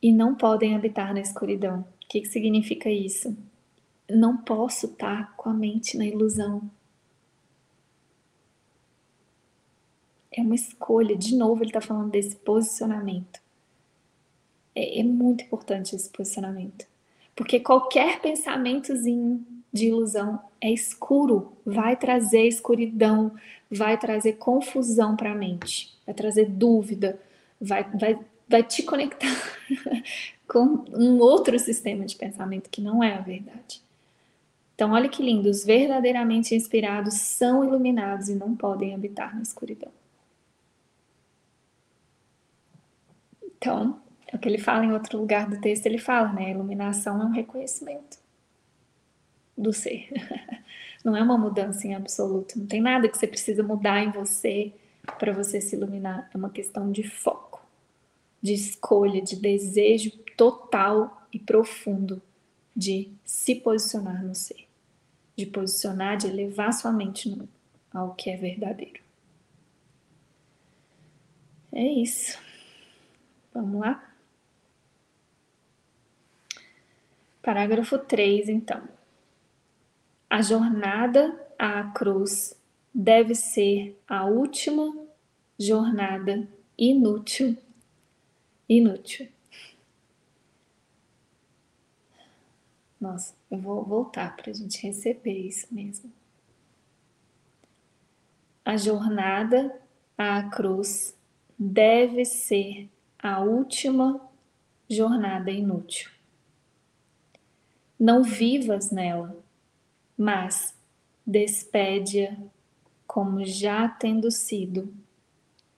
E não podem habitar na escuridão. O que, que significa isso? Não posso estar com a mente na ilusão. É uma escolha. De novo, ele está falando desse posicionamento. É, é muito importante esse posicionamento. Porque qualquer pensamentozinho de ilusão é escuro, vai trazer escuridão, vai trazer confusão para a mente, vai trazer dúvida, vai, vai, vai te conectar [LAUGHS] com um outro sistema de pensamento que não é a verdade. Então, olha que lindo, os verdadeiramente inspirados são iluminados e não podem habitar na escuridão. Então, é o que ele fala em outro lugar do texto, ele fala, né? A iluminação é um reconhecimento do ser. [LAUGHS] Não é uma mudança em absoluto. Não tem nada que você precisa mudar em você para você se iluminar. É uma questão de foco, de escolha, de desejo total e profundo de se posicionar no ser, de posicionar, de elevar sua mente no, ao que é verdadeiro. É isso. Vamos lá? Parágrafo 3, então. A jornada à cruz deve ser a última jornada inútil. Inútil. Nossa, eu vou voltar para a gente receber isso mesmo. A jornada à cruz deve ser a última jornada inútil. Não vivas nela, mas despede-a como já tendo sido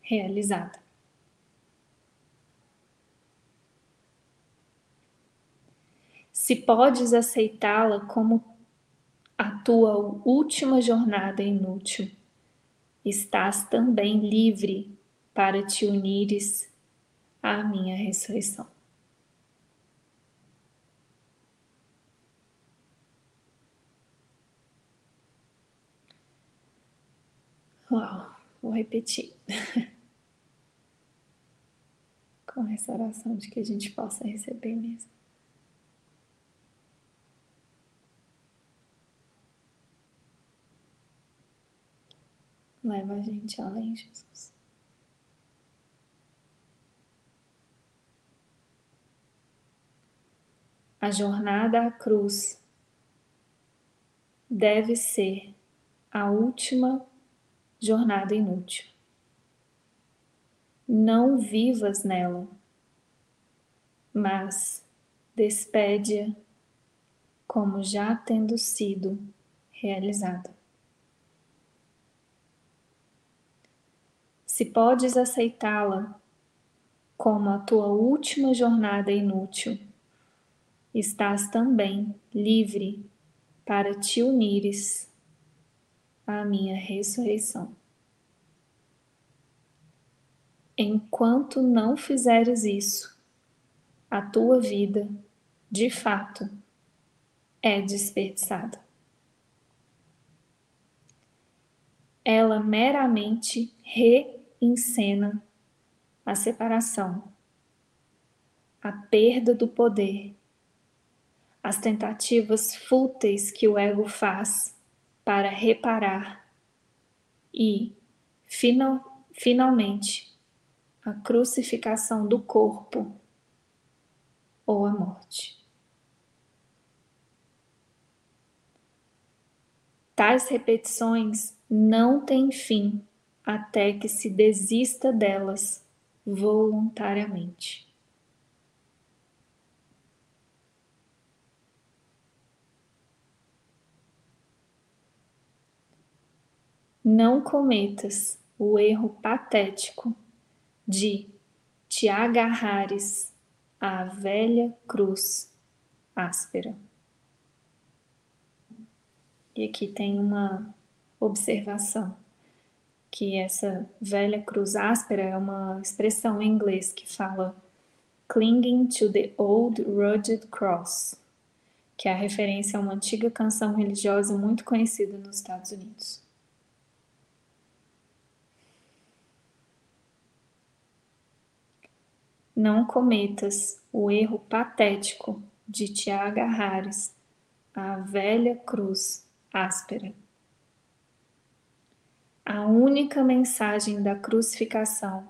realizada. Se podes aceitá-la como a tua última jornada inútil, estás também livre para te unires à minha ressurreição. Uau, vou repetir. [LAUGHS] Com essa oração de que a gente possa receber mesmo. Leva a gente além, Jesus. A jornada à cruz deve ser a última jornada inútil. Não vivas nela, mas despede-a como já tendo sido realizada. Se podes aceitá-la como a tua última jornada inútil, estás também livre para te unires à minha ressurreição. Enquanto não fizeres isso, a tua vida, de fato, é desperdiçada. Ela meramente reencena a separação, a perda do poder, as tentativas fúteis que o ego faz para reparar e, final, finalmente, a crucificação do corpo ou a morte. Tais repetições não têm fim até que se desista delas voluntariamente. Não cometas o erro patético de te agarrares à velha cruz áspera. E aqui tem uma observação que essa velha cruz áspera é uma expressão em inglês que fala clinging to the old rugged cross, que é a referência a uma antiga canção religiosa muito conhecida nos Estados Unidos. Não cometas o erro patético de te agarrares à velha cruz áspera. A única mensagem da crucificação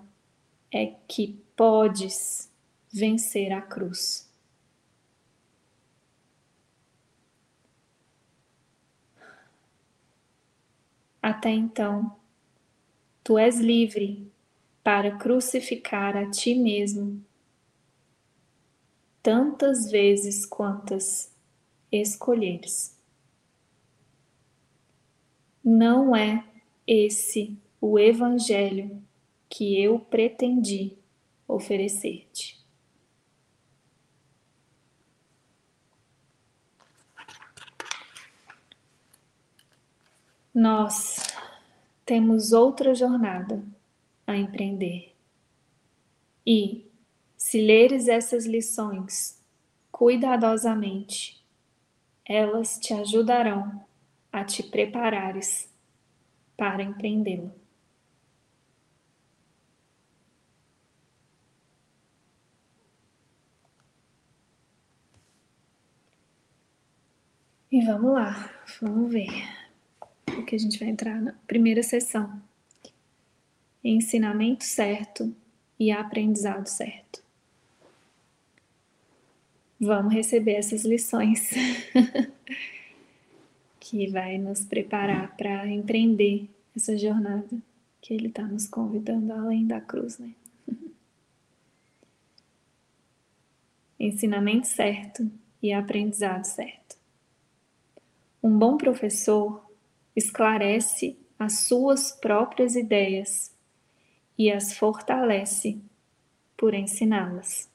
é que podes vencer a cruz. Até então, tu és livre para crucificar a ti mesmo tantas vezes quantas escolheres. Não é esse o Evangelho que eu pretendi oferecer-te. Nós temos outra jornada a empreender. E, se leres essas lições cuidadosamente, elas te ajudarão a te preparares para empreendê-lo. E vamos lá, vamos ver o que a gente vai entrar na primeira sessão. Ensinamento certo e aprendizado certo. Vamos receber essas lições. [LAUGHS] que vai nos preparar para empreender essa jornada que Ele está nos convidando além da cruz, né? [LAUGHS] Ensinamento certo e aprendizado certo. Um bom professor esclarece as suas próprias ideias e as fortalece por ensiná-las.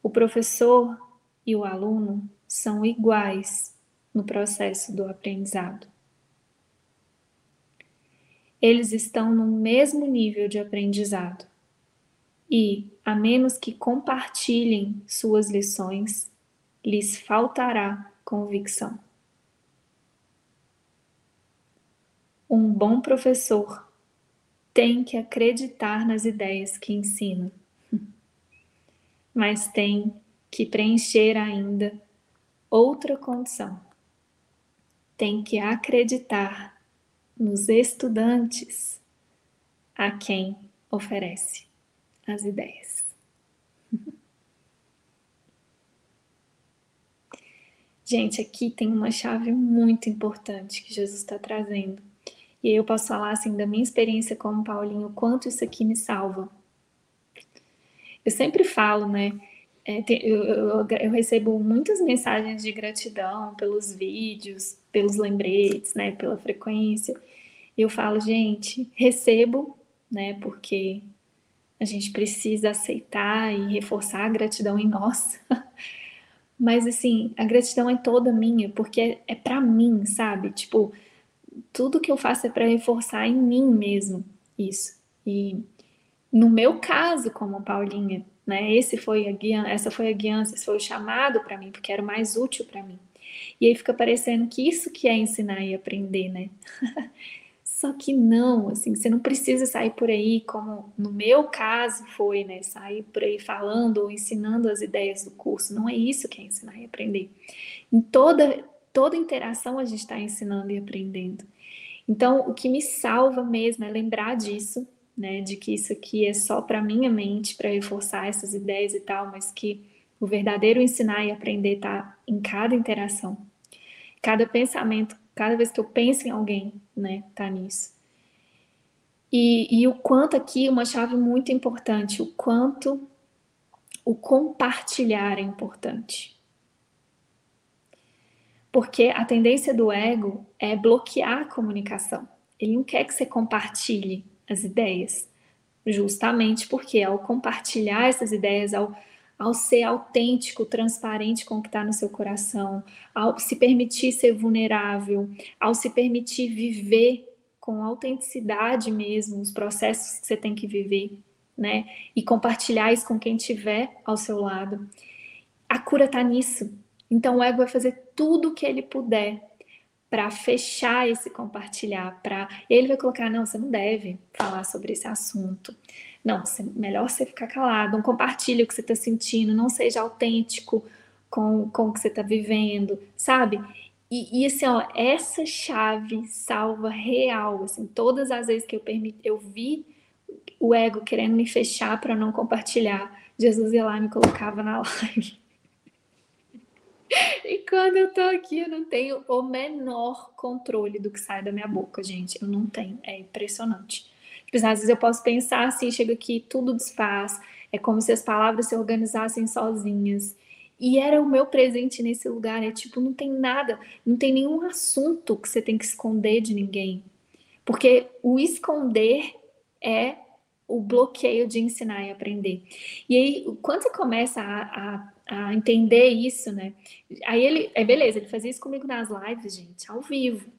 O professor e o aluno são iguais no processo do aprendizado. Eles estão no mesmo nível de aprendizado e, a menos que compartilhem suas lições, lhes faltará convicção. Um bom professor tem que acreditar nas ideias que ensina, [LAUGHS] mas tem que preencher ainda outra condição. Tem que acreditar nos estudantes a quem oferece as ideias. [LAUGHS] Gente, aqui tem uma chave muito importante que Jesus está trazendo. E aí eu posso falar assim da minha experiência como Paulinho, quanto isso aqui me salva. Eu sempre falo, né? É, eu, eu, eu, recebo muitas mensagens de gratidão pelos vídeos, pelos lembretes, né? Pela frequência. Eu falo, gente, recebo, né? Porque a gente precisa aceitar e reforçar a gratidão em nós. [LAUGHS] Mas assim, a gratidão é toda minha, porque é, é para mim, sabe? Tipo, tudo que eu faço é para reforçar em mim mesmo isso. E no meu caso, como Paulinha, né? Esse foi a guia, essa foi a guiança, esse foi o chamado para mim, porque era o mais útil para mim. E aí fica parecendo que isso que é ensinar e aprender, né? [LAUGHS] Só que não, assim, você não precisa sair por aí, como no meu caso foi, né? Sair por aí falando ou ensinando as ideias do curso. Não é isso que é ensinar e aprender. Em toda, toda interação a gente está ensinando e aprendendo. Então, o que me salva mesmo é lembrar disso, né? De que isso aqui é só para minha mente, para reforçar essas ideias e tal, mas que o verdadeiro ensinar e aprender está em cada interação. Cada pensamento Cada vez que eu penso em alguém, né, tá nisso. E, e o quanto aqui, uma chave muito importante, o quanto o compartilhar é importante. Porque a tendência do ego é bloquear a comunicação. Ele não quer que você compartilhe as ideias, justamente porque ao compartilhar essas ideias, ao ao ser autêntico, transparente com o que está no seu coração, ao se permitir ser vulnerável, ao se permitir viver com autenticidade mesmo os processos que você tem que viver, né? E compartilhar isso com quem tiver ao seu lado. A cura está nisso. Então o ego vai fazer tudo o que ele puder para fechar esse compartilhar, para ele vai colocar não, você não deve falar sobre esse assunto. Não, melhor você ficar calado, não compartilhe o que você está sentindo, não seja autêntico com, com o que você está vivendo, sabe? E, e, assim, ó, essa chave salva real, assim, todas as vezes que eu permiti, eu vi o ego querendo me fechar para não compartilhar, Jesus ia lá e me colocava na [LAUGHS] live. [LAUGHS] E quando eu tô aqui, eu não tenho o menor controle do que sai da minha boca, gente. Eu não tenho. É impressionante. Tipo, às vezes eu posso pensar assim, chega aqui, tudo desfaz, é como se as palavras se organizassem sozinhas. E era o meu presente nesse lugar, é tipo, não tem nada, não tem nenhum assunto que você tem que esconder de ninguém. Porque o esconder é o bloqueio de ensinar e aprender. E aí, quando você começa a, a, a entender isso, né? Aí ele, é beleza, ele fazia isso comigo nas lives, gente, ao vivo,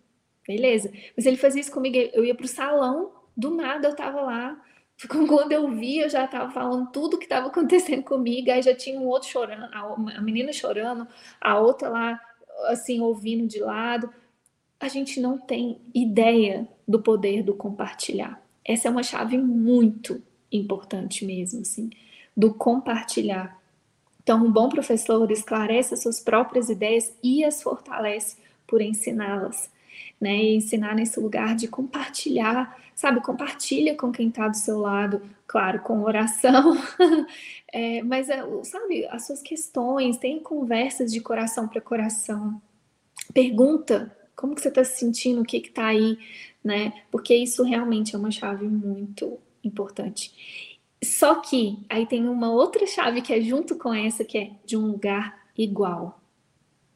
beleza. Mas ele fazia isso comigo, eu ia pro salão do nada eu tava lá. [LAUGHS] Quando eu vi, eu já tava falando tudo que estava acontecendo comigo. Aí já tinha um outro chorando, a menina chorando, a outra lá, assim, ouvindo de lado. A gente não tem ideia do poder do compartilhar. Essa é uma chave muito importante mesmo, assim, do compartilhar. Então, um bom professor esclarece as suas próprias ideias e as fortalece por ensiná-las, né? E ensinar nesse lugar de compartilhar sabe? Compartilha com quem está do seu lado, claro, com oração, [LAUGHS] é, mas, é, sabe, as suas questões, tem conversas de coração para coração, pergunta como que você está se sentindo, o que está aí, né? Porque isso realmente é uma chave muito importante. Só que aí tem uma outra chave que é junto com essa, que é de um lugar igual,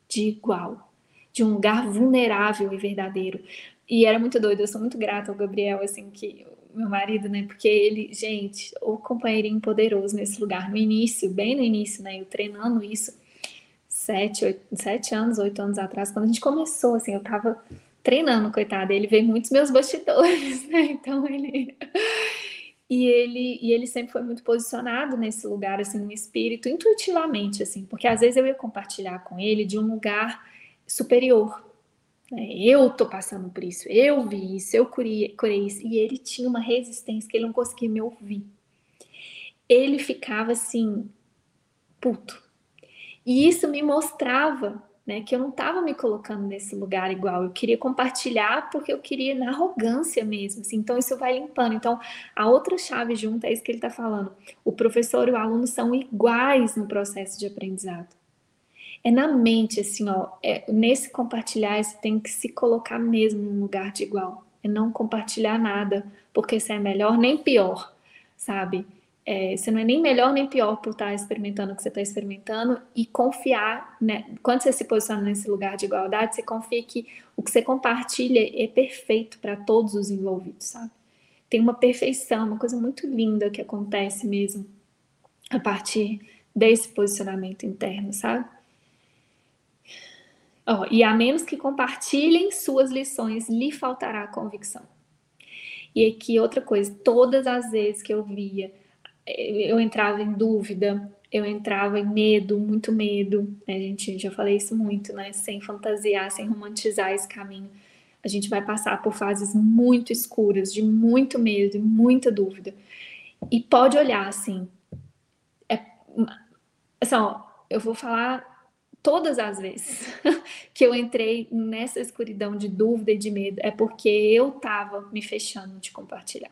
de igual, de um lugar vulnerável e verdadeiro. E era muito doido, eu sou muito grata ao Gabriel, assim, que meu marido, né? Porque ele, gente, o companheirinho poderoso nesse lugar, no início, bem no início, né? Eu treinando isso sete, oito, sete anos, oito anos atrás, quando a gente começou, assim, eu tava treinando, coitado, ele veio muitos meus bastidores, [LAUGHS] né? Então ele. E ele, e ele sempre foi muito posicionado nesse lugar, assim, no espírito, intuitivamente, assim, porque às vezes eu ia compartilhar com ele de um lugar superior. Né? Eu tô passando por isso, eu vi isso, eu curei, curei isso. E ele tinha uma resistência que ele não conseguia me ouvir. Ele ficava assim, puto. E isso me mostrava né? Que eu não estava me colocando nesse lugar igual. Eu queria compartilhar porque eu queria na arrogância mesmo. Assim, então isso vai limpando. Então a outra chave junto é isso que ele está falando. O professor e o aluno são iguais no processo de aprendizado. É na mente, assim, ó. É, nesse compartilhar, você tem que se colocar mesmo num lugar de igual. É não compartilhar nada, porque você é melhor nem pior, sabe? É, você não é nem melhor nem pior por estar experimentando o que você está experimentando e confiar, né? Quando você se posiciona nesse lugar de igualdade, você confia que o que você compartilha é perfeito para todos os envolvidos, sabe? Tem uma perfeição, uma coisa muito linda que acontece mesmo a partir desse posicionamento interno, sabe? Oh, e a menos que compartilhem suas lições, lhe faltará convicção. E aqui outra coisa, todas as vezes que eu via eu entrava em dúvida, eu entrava em medo, muito medo. Né? A gente já falei isso muito, né? Sem fantasiar, sem romantizar esse caminho. A gente vai passar por fases muito escuras, de muito medo e muita dúvida. E pode olhar assim. É, assim ó, eu vou falar todas as vezes [LAUGHS] que eu entrei nessa escuridão de dúvida e de medo, é porque eu estava me fechando de compartilhar.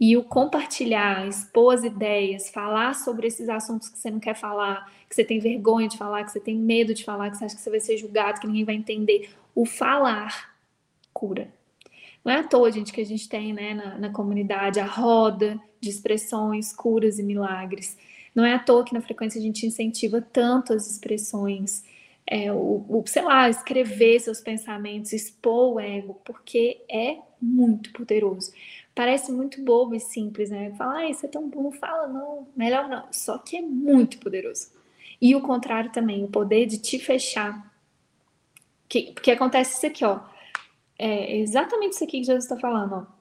E o compartilhar, expor as ideias, falar sobre esses assuntos que você não quer falar, que você tem vergonha de falar, que você tem medo de falar, que você acha que você vai ser julgado, que ninguém vai entender. O falar cura. Não é à toa, gente, que a gente tem né, na, na comunidade a roda de expressões, curas e milagres. Não é à toa que na frequência a gente incentiva tanto as expressões, é, o, o, sei lá, escrever seus pensamentos, expor o ego, porque é muito poderoso. Parece muito bobo e simples, né? Falar, ah, isso é tão bom, fala, não, melhor não. Só que é muito poderoso. E o contrário também, o poder de te fechar. Que, porque acontece isso aqui, ó. É exatamente isso aqui que Jesus está falando, ó.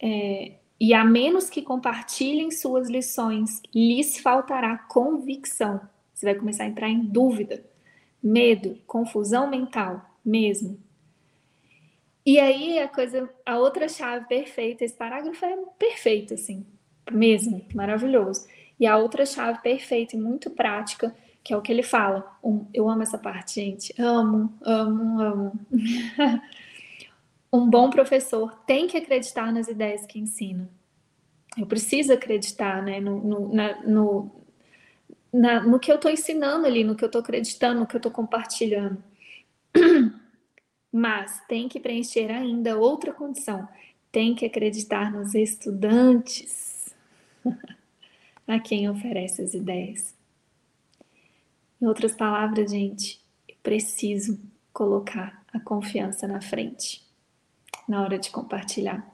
É, e a menos que compartilhem suas lições, lhes faltará convicção. Você vai começar a entrar em dúvida, medo, confusão mental mesmo. E aí a coisa, a outra chave perfeita, esse parágrafo é perfeito, assim, mesmo, maravilhoso. E a outra chave perfeita e muito prática, que é o que ele fala. Um, eu amo essa parte, gente. Amo, amo, amo. [LAUGHS] um bom professor tem que acreditar nas ideias que ensina. Eu preciso acreditar né, no, no, na, no, na, no que eu estou ensinando ali, no que eu estou acreditando, no que eu estou compartilhando. [CLEARS THROAT] Mas tem que preencher ainda outra condição: tem que acreditar nos estudantes, [LAUGHS] a quem oferece as ideias. Em outras palavras, gente, preciso colocar a confiança na frente na hora de compartilhar.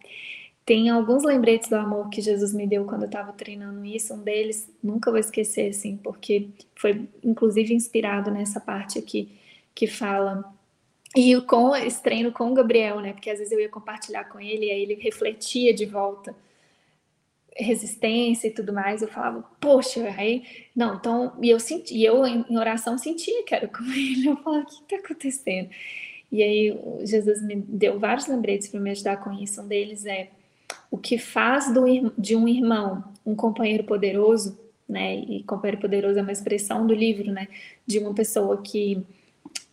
Tem alguns lembretes do amor que Jesus me deu quando eu estava treinando isso. Um deles, nunca vou esquecer, assim, porque foi inclusive inspirado nessa parte aqui que fala e com esse treino com o Gabriel, né? Porque às vezes eu ia compartilhar com ele e aí ele refletia de volta resistência e tudo mais. Eu falava, poxa, aí não, então, e eu senti, e eu em oração sentia que era com [LAUGHS] ele. Eu falava, o que está acontecendo? E aí Jesus me deu vários lembretes para me ajudar com isso. Um deles é o que faz do, de um irmão um companheiro poderoso, né? E companheiro poderoso é uma expressão do livro, né? De uma pessoa que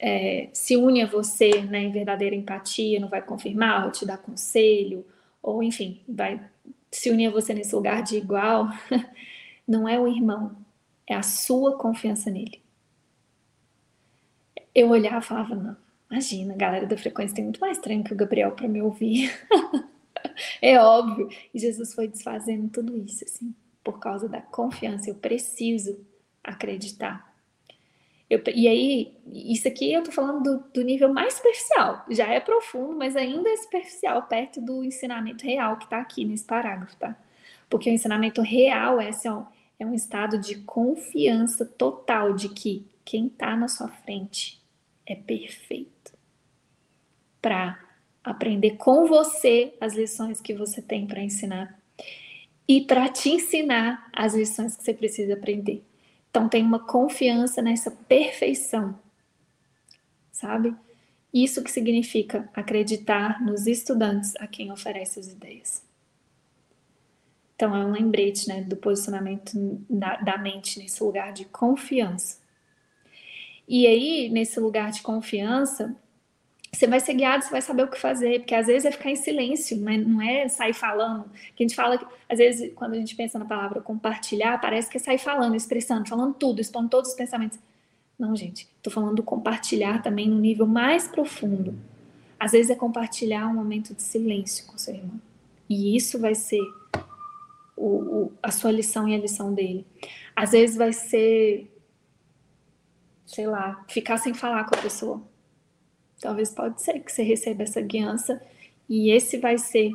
é, se une a você né, em verdadeira empatia, não vai confirmar ou te dar conselho, ou enfim, vai se unir a você nesse lugar de igual, [LAUGHS] não é o irmão, é a sua confiança nele. Eu olhava e falava, não, imagina, a galera da frequência tem muito mais treino que o Gabriel para me ouvir. [LAUGHS] é óbvio. E Jesus foi desfazendo tudo isso, assim, por causa da confiança. Eu preciso acreditar eu, e aí, isso aqui eu tô falando do, do, nível mais superficial. Já é profundo, mas ainda é superficial, perto do ensinamento real que tá aqui nesse parágrafo, tá? Porque o ensinamento real é, assim, ó, é um estado de confiança total de que quem tá na sua frente é perfeito para aprender com você as lições que você tem para ensinar e para te ensinar as lições que você precisa aprender. Então tem uma confiança nessa perfeição, sabe? Isso que significa acreditar nos estudantes a quem oferece as ideias. Então é um lembrete né, do posicionamento da, da mente nesse lugar de confiança. E aí, nesse lugar de confiança, você vai ser guiado, você vai saber o que fazer, porque às vezes é ficar em silêncio, né? não é sair falando. Que a gente fala, às vezes, quando a gente pensa na palavra compartilhar, parece que é sair falando, expressando, falando tudo, expondo todos os pensamentos. Não, gente, estou falando do compartilhar também no nível mais profundo. Às vezes é compartilhar um momento de silêncio com seu irmão. E isso vai ser o, o, a sua lição e a lição dele. Às vezes vai ser, sei lá, ficar sem falar com a pessoa Talvez pode ser que você receba essa guiança e esse vai ser.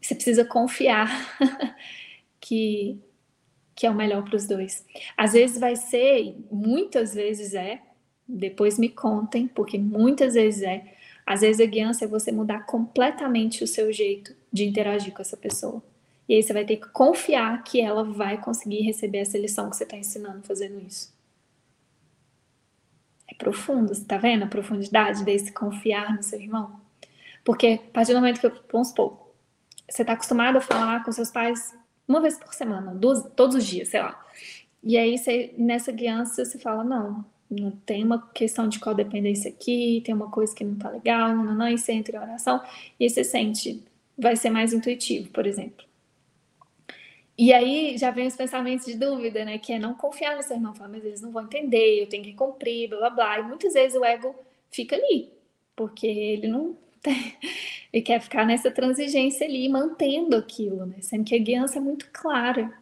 Você precisa confiar [LAUGHS] que que é o melhor para os dois. Às vezes vai ser, muitas vezes é. Depois me contem, porque muitas vezes é. Às vezes a guiança é você mudar completamente o seu jeito de interagir com essa pessoa. E aí você vai ter que confiar que ela vai conseguir receber essa lição que você está ensinando fazendo isso profundo, você tá vendo a profundidade desse confiar no seu irmão? Porque a partir do momento que eu, vamos supor, você tá acostumado a falar com seus pais uma vez por semana, duas, todos os dias, sei lá. E aí você, nessa guiança você fala, não, não tem uma questão de codependência aqui, tem uma coisa que não tá legal, não, não, não, e você entra em oração, e aí você sente, vai ser mais intuitivo, por exemplo. E aí já vem os pensamentos de dúvida, né? Que é não confiar no seu irmão, falar, mas eles não vão entender, eu tenho que cumprir, blá blá blá. E muitas vezes o ego fica ali, porque ele não [LAUGHS] tem, ele quer ficar nessa transigência ali, mantendo aquilo, né? Sendo que a guiança é muito clara.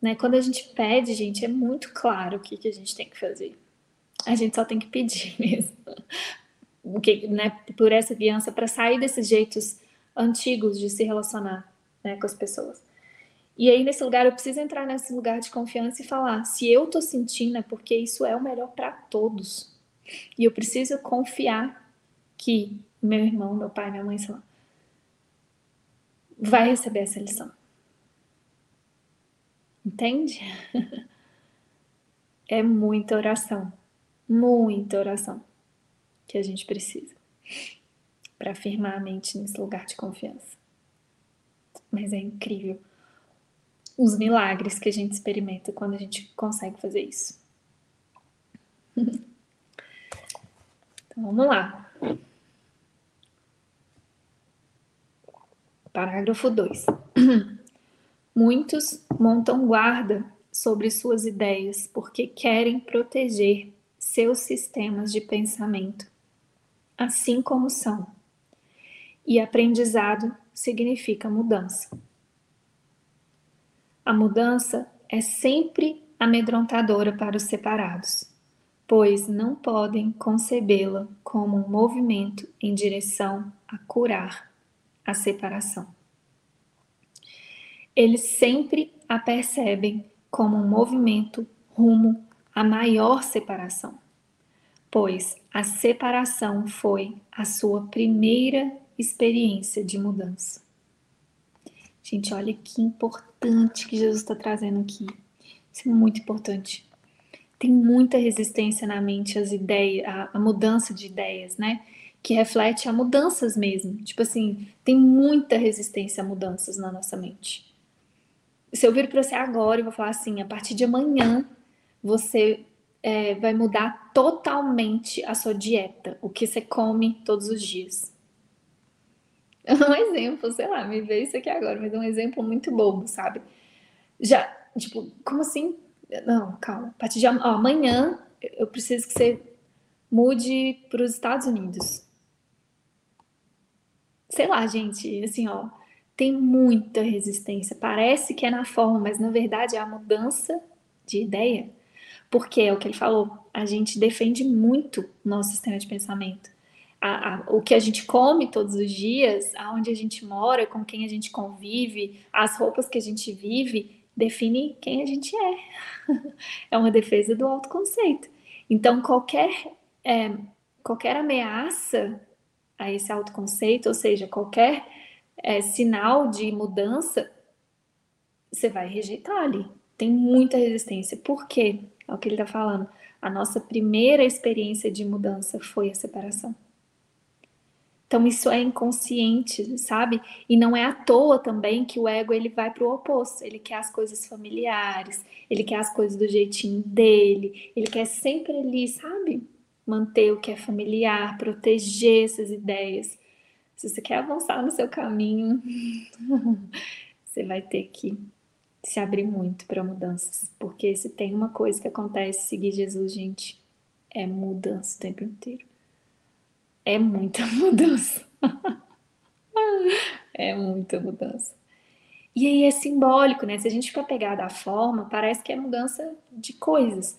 Né? Quando a gente pede, gente, é muito claro o que, que a gente tem que fazer. A gente só tem que pedir [LAUGHS] mesmo. Que, né, por essa guiança, para sair desses jeitos antigos de se relacionar né, com as pessoas. E aí, nesse lugar, eu preciso entrar nesse lugar de confiança e falar: se eu tô sentindo, é porque isso é o melhor para todos. E eu preciso confiar que meu irmão, meu pai, minha mãe, sei lá, vai receber essa lição. Entende? [LAUGHS] É muita oração, muita oração que a gente precisa para afirmar a mente nesse lugar de confiança. Mas é incrível os milagres que a gente experimenta quando a gente consegue fazer isso. [LAUGHS] Então vamos lá. Parágrafo 2. [CLEARS THROAT] Muitos montam guarda sobre suas ideias porque querem proteger seus sistemas de pensamento, assim como são. E aprendizado significa mudança. A mudança é sempre amedrontadora para os separados, pois não podem concebê-la como um movimento em direção a curar a separação. Eles sempre a percebem como um movimento rumo à maior separação, pois a separação foi a sua primeira experiência de mudança. Gente, olha que importante que Jesus está trazendo aqui. Isso é muito importante. Tem muita resistência na mente às ideias, a mudança de ideias, né? Que reflete a mudanças mesmo. Tipo assim, tem muita resistência a mudanças na nossa mente. Se eu vir para você agora e vou falar assim, a partir de amanhã você é, vai mudar totalmente a sua dieta, o que você come todos os dias. [LAUGHS] Um exemplo, sei lá, me veio isso aqui agora, mas é um exemplo muito bobo, sabe? Já, tipo, como assim? Não, calma. A partir de ó, amanhã eu preciso que você mude para os Estados Unidos. Sei lá, gente, assim, ó, tem muita resistência. Parece que é na forma, mas na verdade é a mudança de ideia. Porque é o que ele falou, a gente defende muito o nosso sistema de pensamento a, a, o que a gente come todos os dias, aonde a gente mora, com quem a gente convive, as roupas que a gente vive, define quem a gente é. [LAUGHS] é uma defesa do autoconceito. Então, qualquer, é, qualquer ameaça a esse autoconceito, ou seja, qualquer é, sinal de mudança, você vai rejeitar ali. Tem muita resistência. Por quê? É o que ele está falando. A nossa primeira experiência de mudança foi a separação. Então isso é inconsciente, sabe? E não é à toa também que o ego ele vai para o oposto. Ele quer as coisas familiares, ele quer as coisas do jeitinho dele, ele quer sempre ali, sabe? Manter o que é familiar, proteger essas ideias. Se você quer avançar no seu caminho, [LAUGHS] você vai ter que se abrir muito para mudanças, porque se tem uma coisa que acontece seguir Jesus, gente, é mudança o tempo inteiro. É muita [LAUGHS] mudança. é muita mudança. E aí é simbólico, né? Se a gente for pegar da forma, parece que é mudança de coisas.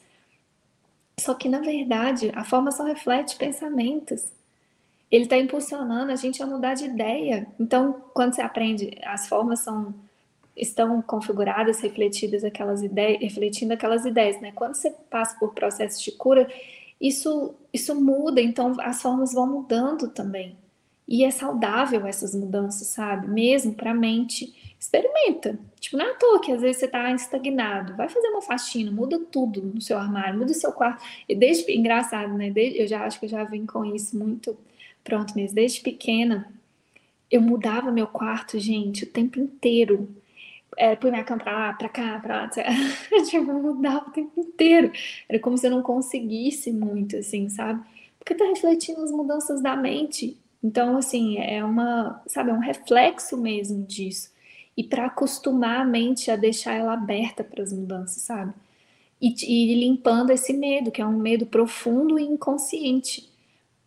Só que, na verdade, a forma só reflete pensamentos. Ele está impulsionando a gente a mudar de ideia. Então, quando você aprende, as formas são estão configuradas, refletidas aquelas ideias, refletindo aquelas ideias, né? Quando você passa por processos de cura, isso, isso muda, então as formas vão mudando também. E é saudável essas mudanças, sabe? Mesmo para a mente. Experimenta. Tipo, não é à toa que às vezes você está estagnado. Vai fazer uma faxina, muda tudo no seu armário, muda o seu quarto. E desde engraçado, né? Desde, eu já acho que eu já vim com isso muito pronto mesmo. Desde pequena, eu mudava meu quarto, gente, o tempo inteiro é, põe minha cama pra lá, pra cá, pra lá, [LAUGHS] tipo, mudava o tempo inteiro. Era como se eu não conseguisse muito, assim, sabe? Porque tá refletindo as mudanças da mente. Então, assim, é uma, sabe, é um reflexo mesmo disso. E para acostumar a mente a deixar ela aberta para as mudanças, sabe? E, e limpando esse medo, que é um medo profundo e inconsciente.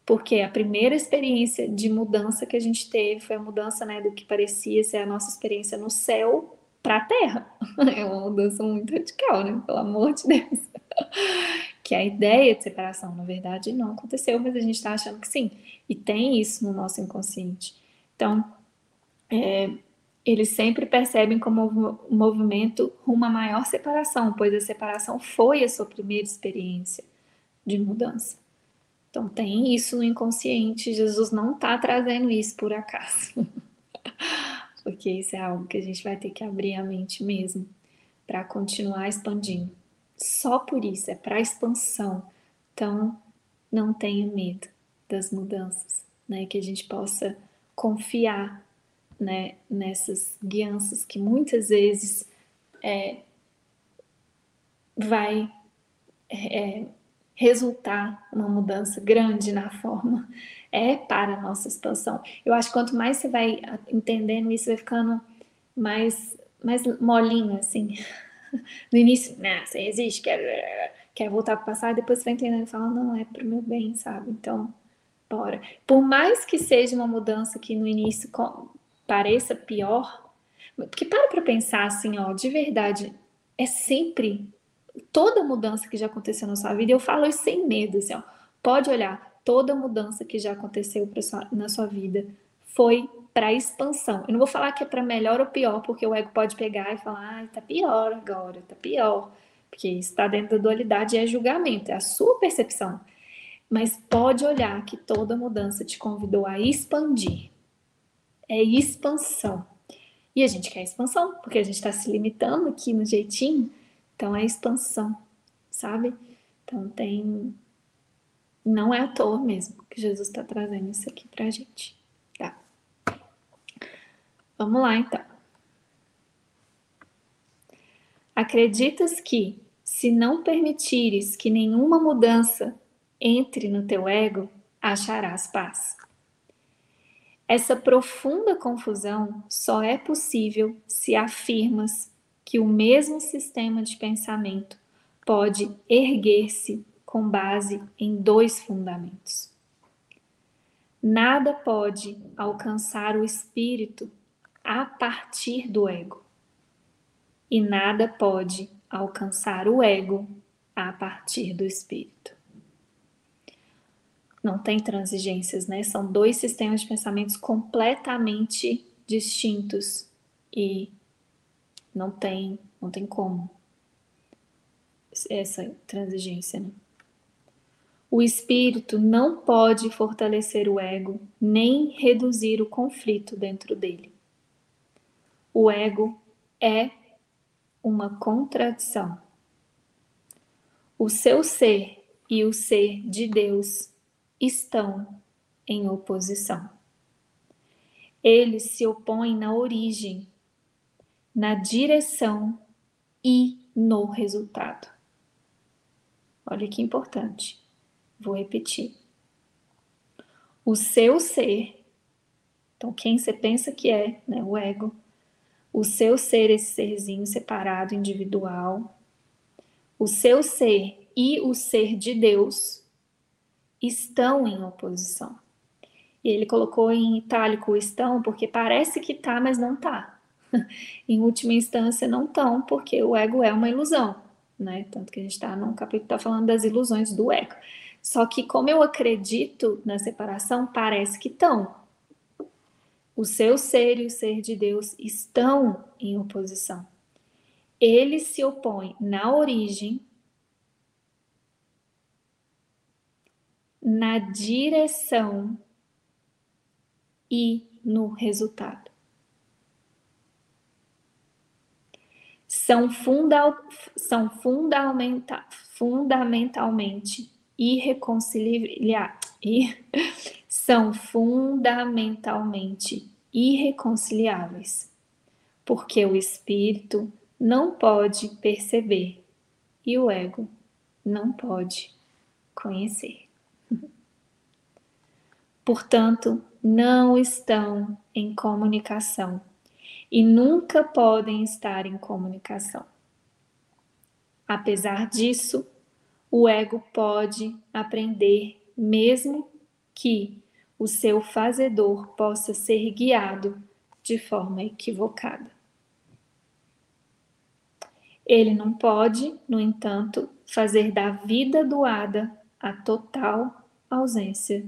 Porque a primeira experiência de mudança que a gente teve foi a mudança, né, do que parecia ser a nossa experiência no céu para a Terra. [LAUGHS] É uma mudança muito radical, né? Pelo amor de Deus. [LAUGHS] Que a ideia de separação, na verdade, não aconteceu, mas a gente está achando que sim. E tem isso no nosso inconsciente. Então, é, eles sempre percebem como um movimento rumo a maior separação, pois a separação foi a sua primeira experiência de mudança. Então, tem isso no inconsciente. Jesus não está trazendo isso por acaso. [LAUGHS] porque isso é algo que a gente vai ter que abrir a mente mesmo para continuar expandindo. Só por isso, é para expansão. Então, não tenha medo das mudanças, né? Que a gente possa confiar né, nessas guianças que muitas vezes é, vai é, resultar uma mudança grande na forma é para a nossa expansão. Eu acho que quanto mais você vai entendendo isso, vai ficando mais, mais molinho, assim. [LAUGHS] No início, né, você existe, quer, quer voltar para o passado, depois você vai entendendo e fala, não, é para o meu bem, sabe? Então, bora. Por mais que seja uma mudança que no início pareça pior, porque para para pensar assim, ó, de verdade, é sempre toda mudança que já aconteceu na sua vida, eu falo isso sem medo, assim, ó, pode olhar, toda mudança que já aconteceu sua, na sua vida foi para expansão. Eu não vou falar que é para melhor ou pior, porque o ego pode pegar e falar, ah, tá pior agora, tá pior. Porque está dentro da dualidade é julgamento, é a sua percepção. Mas pode olhar que toda mudança te convidou a expandir. É expansão. E a gente quer expansão, porque a gente está se limitando aqui no jeitinho. Então é expansão, sabe? Então tem não é à toa mesmo que Jesus está trazendo isso aqui para a gente. Tá? Vamos lá então. Acreditas que, se não permitires que nenhuma mudança entre no teu ego, acharás paz. Essa profunda confusão só é possível se afirmas que o mesmo sistema de pensamento pode erguer-se com base em dois fundamentos. Nada pode alcançar o espírito a partir do ego, e nada pode alcançar o ego a partir do espírito. Não tem transigências, né? São dois sistemas de pensamentos completamente distintos e não tem, não tem como essa transigência, né? O espírito não pode fortalecer o ego nem reduzir o conflito dentro dele. O ego é uma contradição. O seu ser e o ser de Deus estão em oposição. Eles se opõem na origem, na direção e no resultado. Olha que importante. Vou repetir. O seu ser, então quem você pensa que é, né, o ego, o seu ser, esse serzinho separado, individual, o seu ser e o ser de Deus estão em oposição. E ele colocou em itálico estão porque parece que tá, mas não tá. [LAUGHS] em última instância, não estão, porque o ego é uma ilusão, né? Tanto que a gente está num capítulo que tá falando das ilusões do ego. Só que, como eu acredito na separação, parece que estão. O seu ser e o ser de Deus estão em oposição. Ele se opõe na origem, na direção e no resultado. São, fundal, são fundamenta, fundamentalmente irreconciliáveis. [LAUGHS] São fundamentalmente irreconciliáveis, porque o espírito não pode perceber e o ego não pode conhecer. [LAUGHS] Portanto, não estão em comunicação e nunca podem estar em comunicação. Apesar disso, o ego pode aprender, mesmo que o seu fazedor possa ser guiado de forma equivocada. Ele não pode, no entanto, fazer da vida doada a total ausência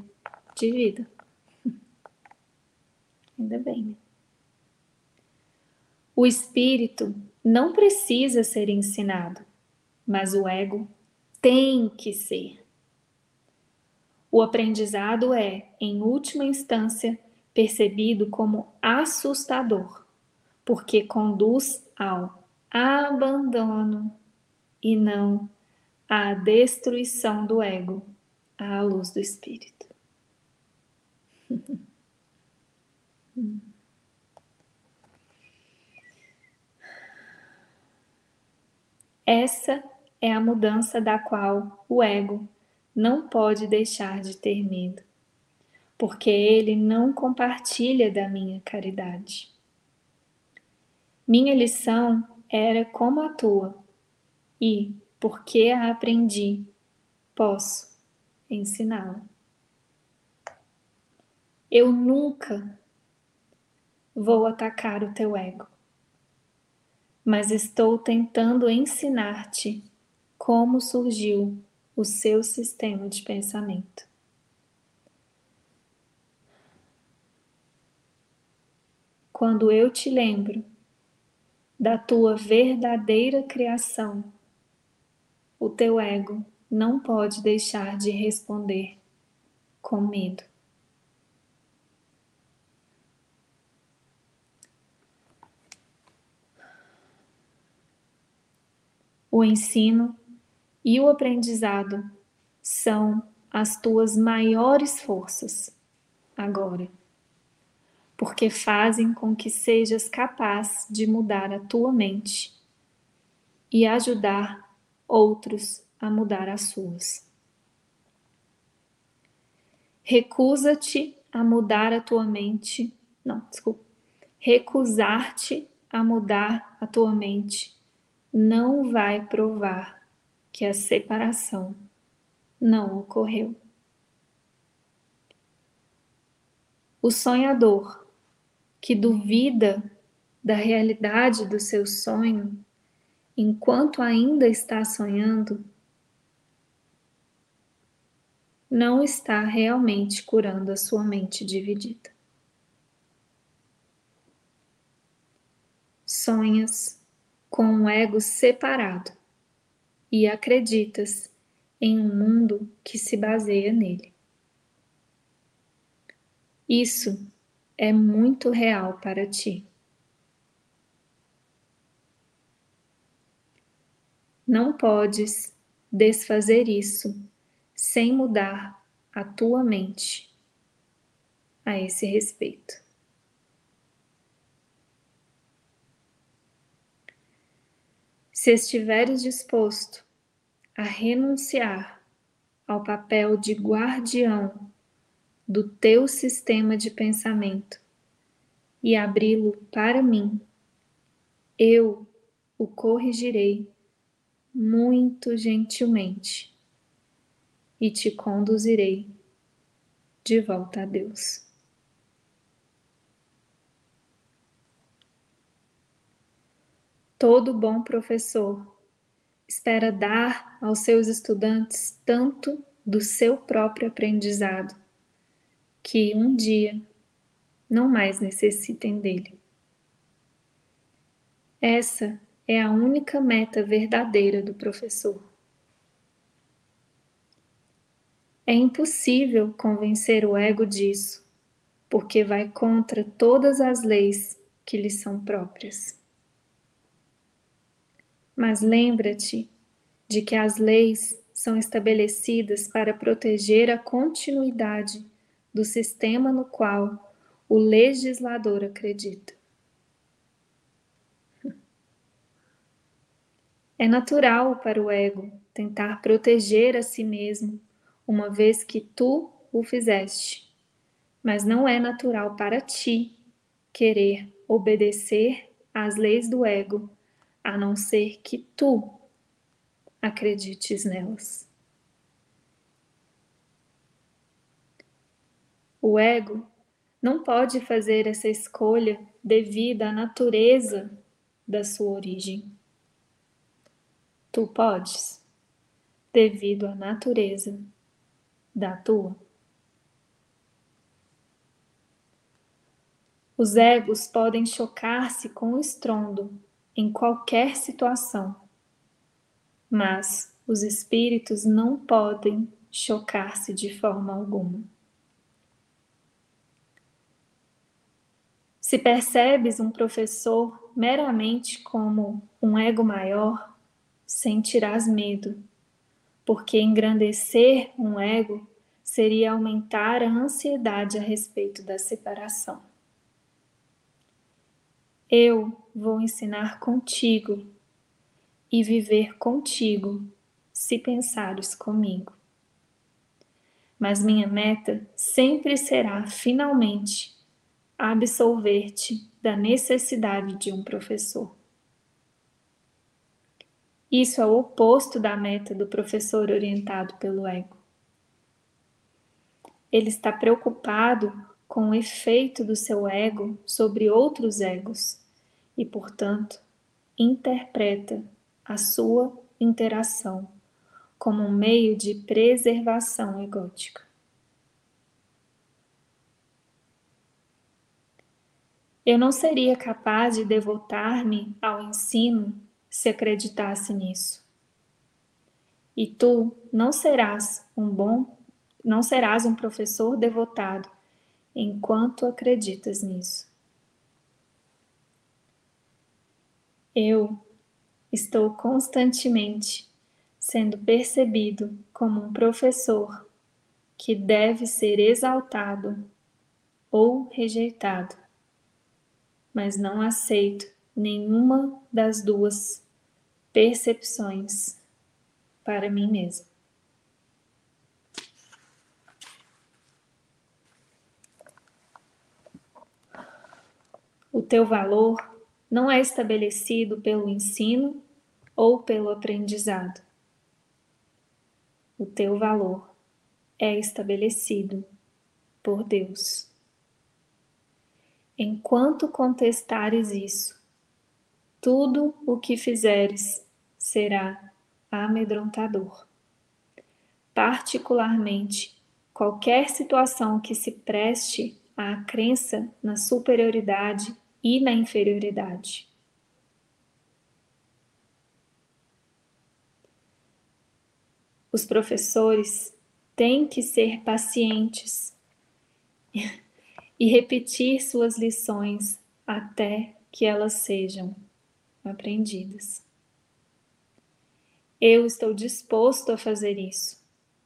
de vida. [LAUGHS] Ainda bem, né? O espírito não precisa ser ensinado, mas o ego tem que ser. O aprendizado é, em última instância, percebido como assustador, porque conduz ao abandono e não à destruição do ego à luz do espírito. [LAUGHS] Essa é a mudança da qual o ego não pode deixar de ter medo, porque ele não compartilha da minha caridade. Minha lição era como a tua, e, porque a aprendi, posso ensiná-la. Eu nunca vou atacar o teu ego, mas estou tentando ensinar-te como surgiu o seu sistema de pensamento. Quando eu te lembro da tua verdadeira criação, o teu ego não pode deixar de responder com medo. O ensino e o aprendizado são as tuas maiores forças agora, porque fazem com que sejas capaz de mudar a tua mente e ajudar outros a mudar as suas. Recusa-te a mudar a tua mente. Não, desculpa. Recusar-te a mudar a tua mente não vai provar que a separação não ocorreu. O sonhador que duvida da realidade do seu sonho enquanto ainda está sonhando, não está realmente curando a sua mente dividida. Sonhas com um ego separado e acreditas em um mundo que se baseia nele. Isso é muito real para ti. Não podes desfazer isso sem mudar a tua mente a esse respeito. Se estiveres disposto a renunciar ao papel de guardião do teu sistema de pensamento e abri-lo para mim, eu o corrigirei muito gentilmente e te conduzirei de volta a Deus. Todo bom professor espera dar aos seus estudantes tanto do seu próprio aprendizado que um dia não mais necessitem dele. Essa é a única meta verdadeira do professor. É impossível convencer o ego disso, porque vai contra todas as leis que lhe são próprias. Mas lembra-te de que as leis são estabelecidas para proteger a continuidade do sistema no qual o legislador acredita. É natural para o ego tentar proteger a si mesmo, uma vez que tu o fizeste, mas não é natural para ti querer obedecer às leis do ego, a não ser que tu acredites nelas. O ego não pode fazer essa escolha devido à natureza da sua origem. Tu podes, devido à natureza da tua. Os egos podem chocar-se com o estrondo em qualquer situação, mas os espíritos não podem chocar-se de forma alguma. Se percebes um professor meramente como um ego maior, sentirás medo, porque engrandecer um ego seria aumentar a ansiedade a respeito da separação. Eu vou ensinar contigo e viver contigo se pensares comigo. Mas minha meta sempre será, finalmente, absolver-te da necessidade de um professor. Isso é o oposto da meta do professor orientado pelo ego. Ele está preocupado com o efeito do seu ego sobre outros egos e, portanto, interpreta a sua interação como um meio de preservação egótica. Eu não seria capaz de devotar-me ao ensino se acreditasse nisso. E tu não serás um bom, não serás um professor devotado enquanto acreditas nisso. Eu estou constantemente sendo percebido como um professor que deve ser exaltado ou rejeitado, mas não aceito nenhuma das duas percepções para mim mesmo. O teu valor não é estabelecido pelo ensino ou pelo aprendizado. O teu valor é estabelecido por Deus. Enquanto contestares isso, tudo o que fizeres será amedrontador. Particularmente, qualquer situação que se preste à crença na superioridade e na inferioridade. os professores têm que ser pacientes [LAUGHS] e repetir suas lições até que elas sejam aprendidas. Eu estou disposto a fazer isso,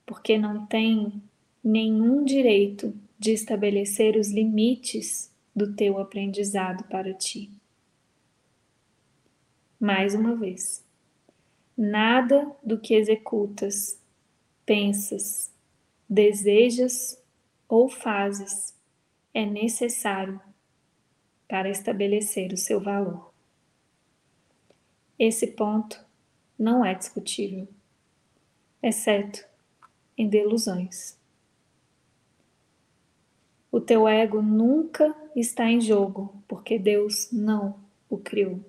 porque não tenho nenhum direito de estabelecer os limites do teu aprendizado para ti. Mais uma vez, nada do que executas, pensas, desejas ou fazes é necessário para estabelecer o seu valor. Esse ponto não é discutível, exceto em delusões. O teu ego nunca está em jogo, porque Deus não o criou.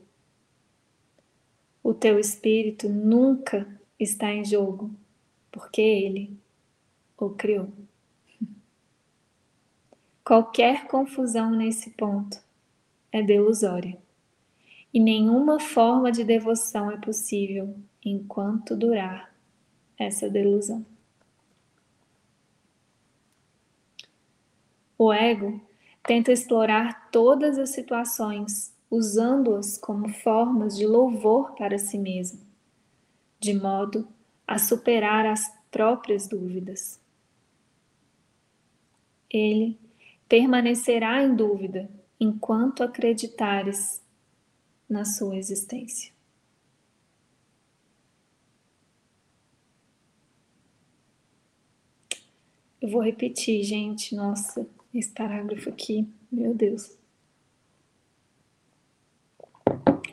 O teu espírito nunca está em jogo, porque Ele o criou. [LAUGHS] Qualquer confusão nesse ponto é delusória, e nenhuma forma de devoção é possível enquanto durar essa delusão. O ego tenta explorar todas as situações, usando-as como formas de louvor para si mesmo, de modo a superar as próprias dúvidas. Ele permanecerá em dúvida enquanto acreditares na sua existência. Eu vou repetir, gente. Nossa, esse parágrafo aqui, meu Deus.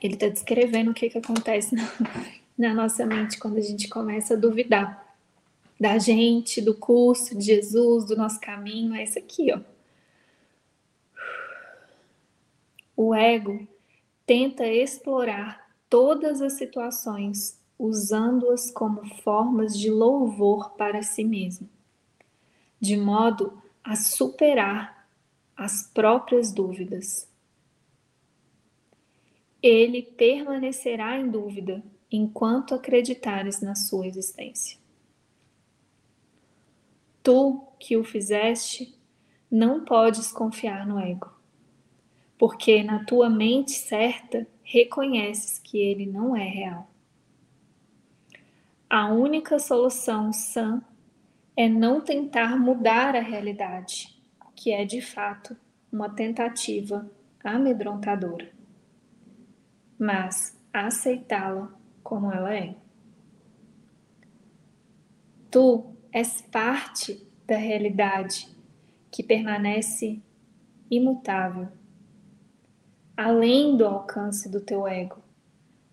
Ele está descrevendo o que, que acontece [LAUGHS] na, na nossa mente quando a gente começa a duvidar da gente, do curso, de Jesus, do nosso caminho. É isso aqui, ó. O ego tenta explorar todas as situações usando-as como formas de louvor para si mesmo, de modo a superar as próprias dúvidas. Ele permanecerá em dúvida enquanto acreditares na sua existência. Tu que o fizeste, não podes confiar no ego, porque na tua mente certa reconheces que ele não é real. A única solução sã é não tentar mudar a realidade, que é de fato uma tentativa amedrontadora, mas aceitá-la como ela é. Tu és parte da realidade que permanece imutável, além do alcance do teu ego,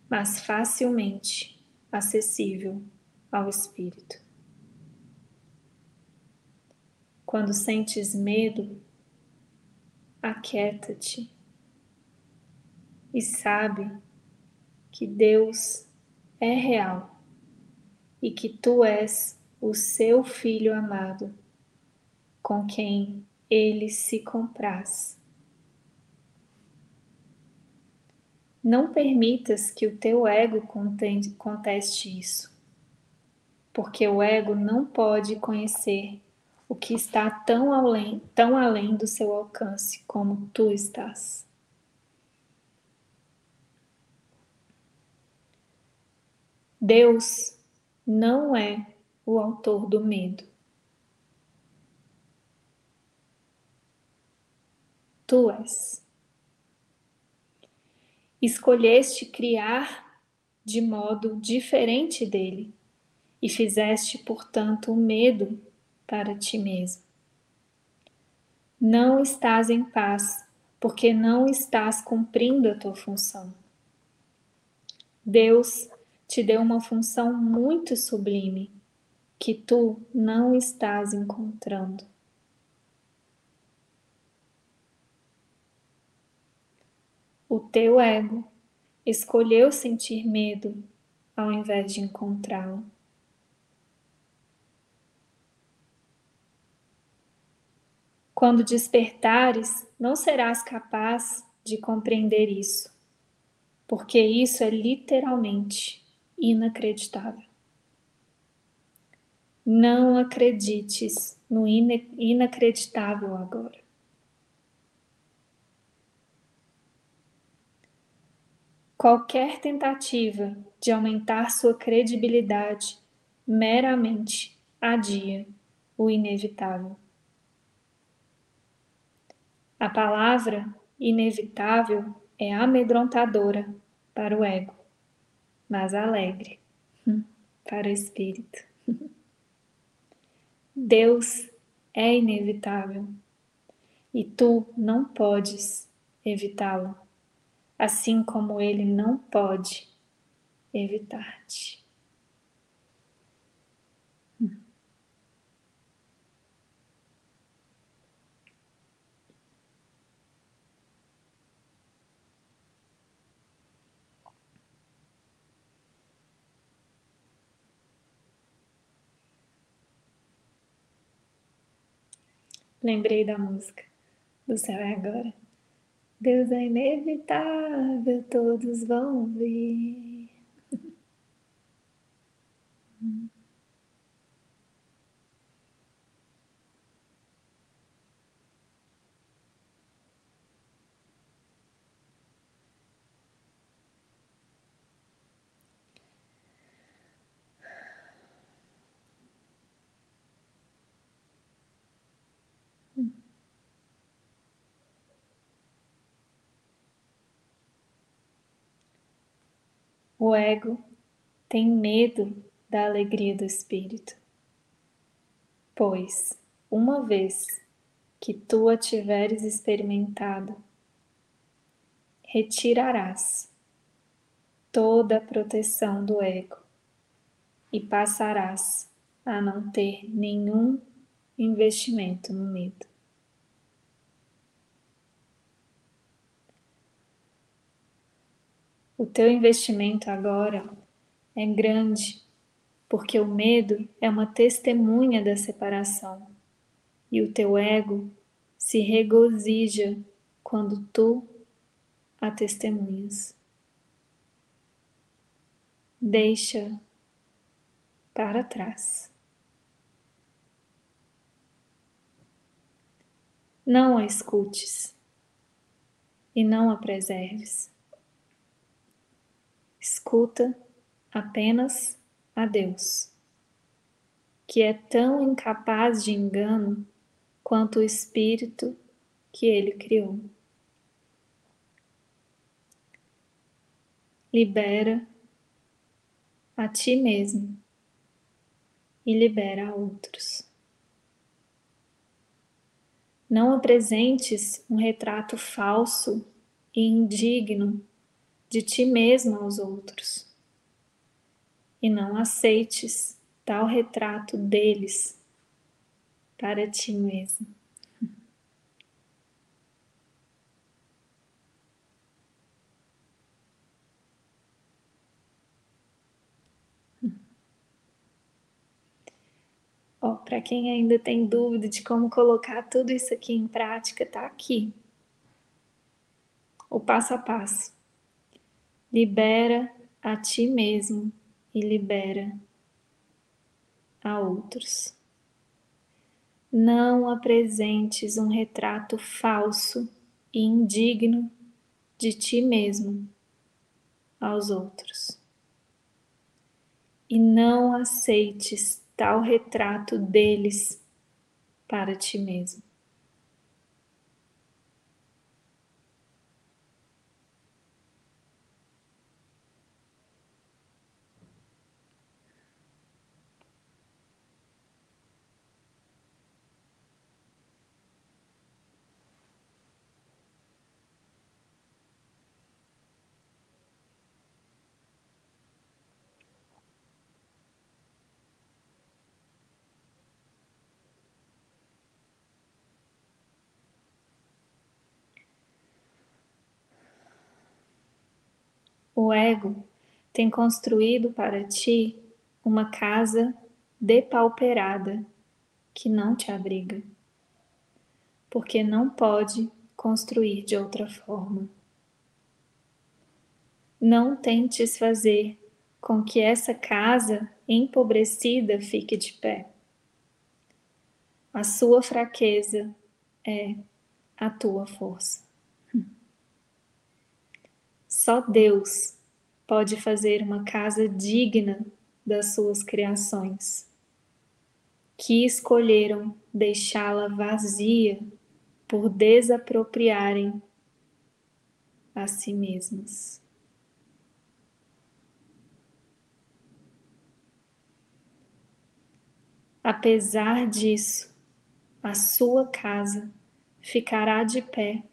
mas facilmente acessível ao espírito. Quando sentes medo, aquieta-te e sabe que Deus é real e que tu és o seu filho amado, com quem ele se compraz. Não permitas que o teu ego conteste isso, porque o ego não pode conhecer o que está tão além, tão além do seu alcance como tu estás. Deus não é o autor do medo. Tu és. Escolheste criar de modo diferente dele e fizeste, portanto, o medo para ti mesmo. Não estás em paz porque não estás cumprindo a tua função. Deus te deu uma função muito sublime que tu não estás encontrando. O teu ego escolheu sentir medo ao invés de encontrá-lo. Quando despertares, não serás capaz de compreender isso, porque isso é literalmente inacreditável. Não acredites no inacreditável agora. Qualquer tentativa de aumentar sua credibilidade meramente adia o inevitável. A palavra inevitável é amedrontadora para o ego, mas alegre hum, para o espírito. [LAUGHS] Deus é inevitável e tu não podes evitá-lo, assim como ele não pode evitar-te. Lembrei da música do céu é agora. Deus é inevitável, todos vão vir. O ego tem medo da alegria do espírito, pois, uma vez que tu a tiveres experimentado, retirarás toda a proteção do ego e passarás a não ter nenhum investimento no medo. O teu investimento agora é grande, porque o medo é uma testemunha da separação e o teu ego se regozija quando tu a testemunhas. Deixa para trás. Não a escutes e não a preserves escuta apenas a Deus, que é tão incapaz de engano quanto o espírito que ele criou. Libera a ti mesmo e libera a outros. Não apresentes um retrato falso e indigno de ti mesmo aos outros. E não aceites tal retrato deles para ti mesmo. Ó, para quem ainda tem dúvida de como colocar tudo isso aqui em prática, tá aqui. O passo a passo. Libera a ti mesmo e libera a outros. Não apresentes um retrato falso e indigno de ti mesmo aos outros. E não aceites tal retrato deles para ti mesmo. O ego tem construído para ti uma casa depauperada que não te abriga, porque não pode construir de outra forma. Não tentes fazer com que essa casa empobrecida fique de pé. a sua fraqueza é a tua força. Só Deus pode fazer uma casa digna das suas criações, que escolheram deixá-la vazia por desapropriarem a si mesmas. Apesar disso, a sua casa ficará de pé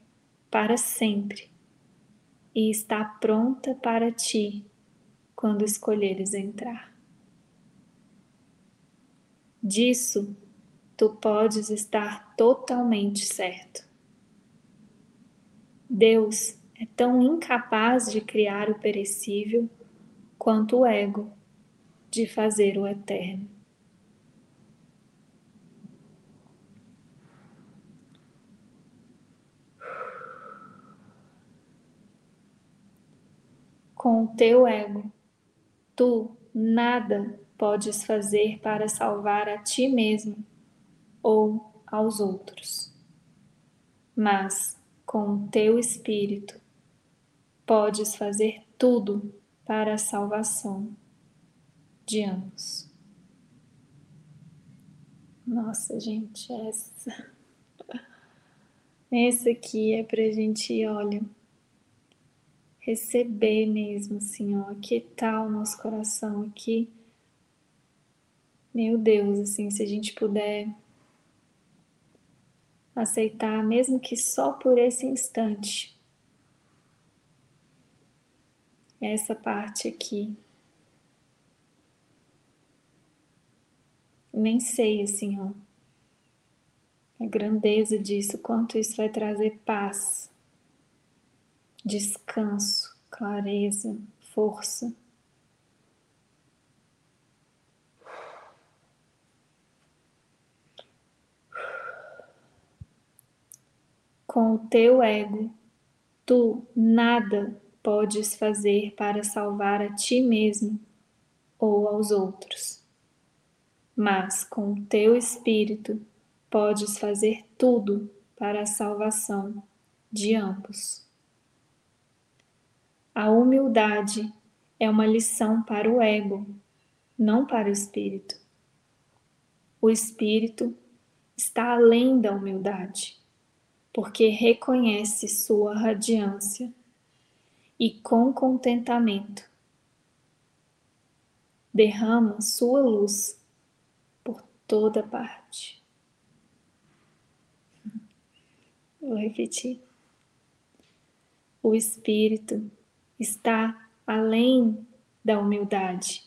para sempre e está pronta para ti quando escolheres entrar. Disso tu podes estar totalmente certo. Deus é tão incapaz de criar o perecível quanto o ego de fazer o eterno. Com o teu ego. Tu nada podes fazer para salvar a ti mesmo ou aos outros. Mas com o teu espírito podes fazer tudo para a salvação de ambos. Nossa, gente, essa. [LAUGHS] Esse aqui é pra gente, olha, receber mesmo, assim, ó, aquietar o nosso coração aqui. Meu Deus, assim, se a gente puder aceitar, mesmo que só por esse instante, essa parte aqui. Nem sei, assim, ó, a grandeza disso, quanto isso vai trazer paz descanso, clareza, força. Com o teu ego, tu nada podes fazer para salvar a ti mesmo ou aos outros. Mas com o teu espírito podes fazer tudo para a salvação de ambos. A humildade é uma lição para o ego, não para o espírito. O espírito está além da humildade, porque reconhece sua radiância e, com contentamento, derrama sua luz por toda parte. Vou repetir. O espírito está além da humildade,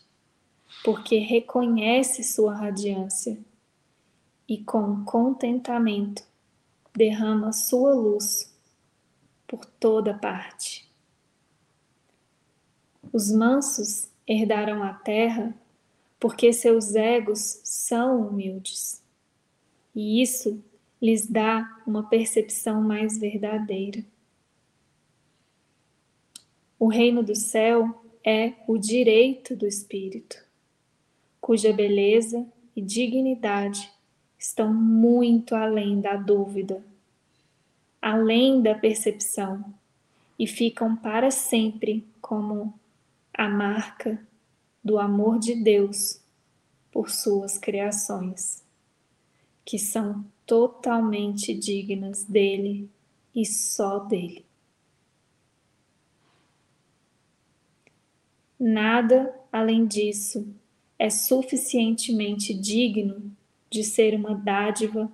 porque reconhece sua radiância e com contentamento derrama sua luz por toda parte. Os mansos herdarão a terra porque seus egos são humildes, e isso lhes dá uma percepção mais verdadeira. O reino do céu é o direito do espírito, cuja beleza e dignidade estão muito além da dúvida, além da percepção e ficam para sempre como a marca do amor de Deus por suas criações, que são totalmente dignas dele e só dele. Nada além disso é suficientemente digno de ser uma dádiva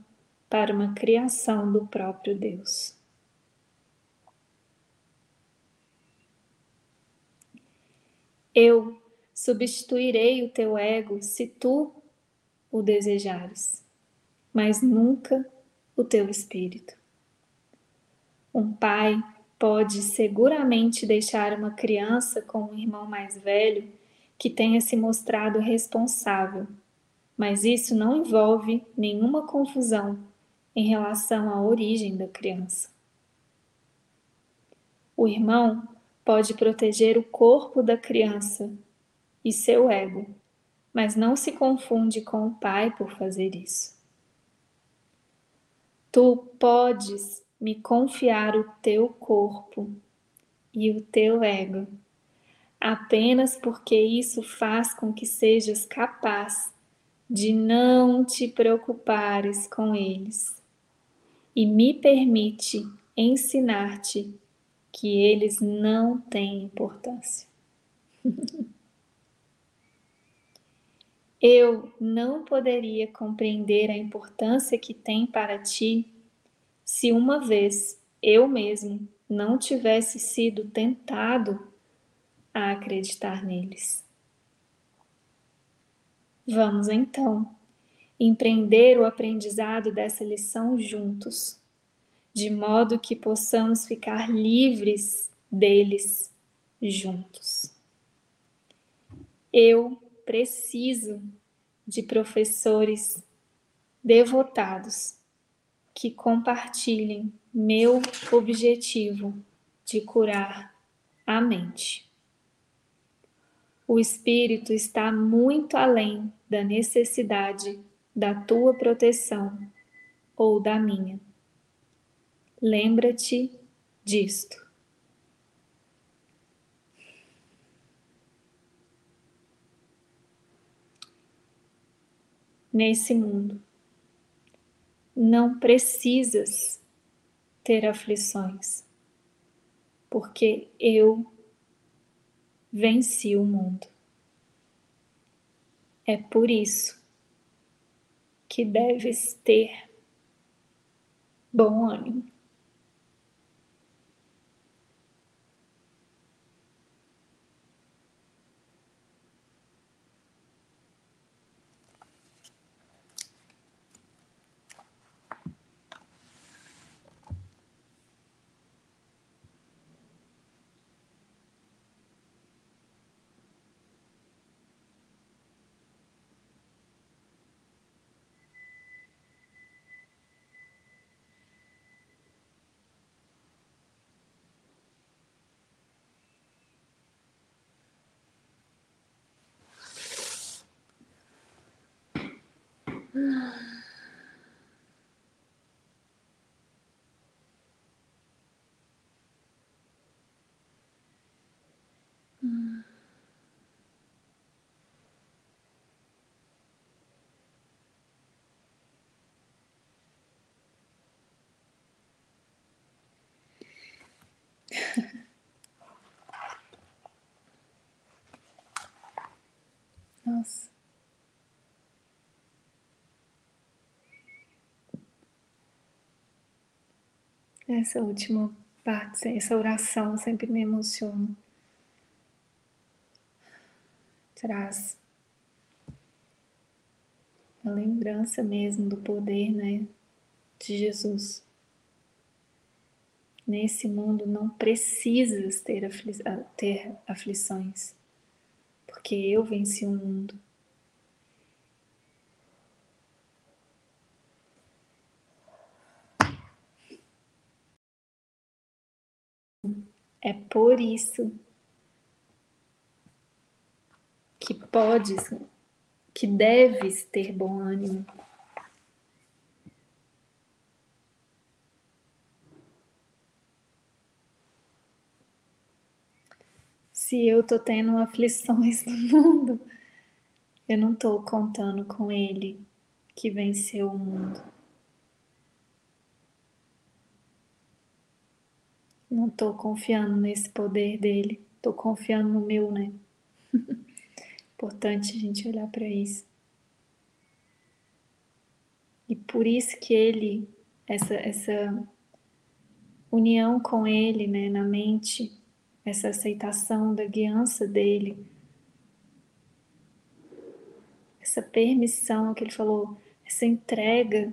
para uma criação do próprio Deus. Eu substituirei o teu ego se tu o desejares, mas nunca o teu espírito. Um pai pode seguramente deixar uma criança com um irmão mais velho que tenha se mostrado responsável, mas isso não envolve nenhuma confusão em relação à origem da criança. O irmão pode proteger o corpo da criança e seu ego, mas não se confunde com o pai por fazer isso. Tu podes me confiar o teu corpo e o teu ego, apenas porque isso faz com que sejas capaz de não te preocupares com eles e me permite ensinar-te que eles não têm importância. [LAUGHS] Eu não poderia compreender a importância que tem para ti se uma vez eu mesmo não tivesse sido tentado a acreditar neles. Vamos então empreender o aprendizado dessa lição juntos, de modo que possamos ficar livres deles juntos. Eu preciso de professores devotados que compartilhem meu objetivo de curar a mente. O espírito está muito além da necessidade da tua proteção ou da minha. Lembra-te disto. nesse mundo. Não precisas ter aflições, porque eu venci o mundo. É por isso que deves ter bom ânimo. Nossa. Essa última parte, essa oração sempre me emociona. Traz a lembrança mesmo do poder, né, de Jesus. Nesse mundo não precisas ter, afli ter aflições, porque eu venci o mundo. É por isso que podes, que deves ter bom ânimo. Se eu tô tendo aflições no mundo, eu não tô contando com Ele que venceu o mundo. Não estou confiando nesse poder dele, estou confiando no meu, né? [LAUGHS] Importante a gente olhar para isso. E por isso que ele, essa, essa união com ele, né, na mente, essa aceitação da guiança dele, essa permissão que ele falou, essa entrega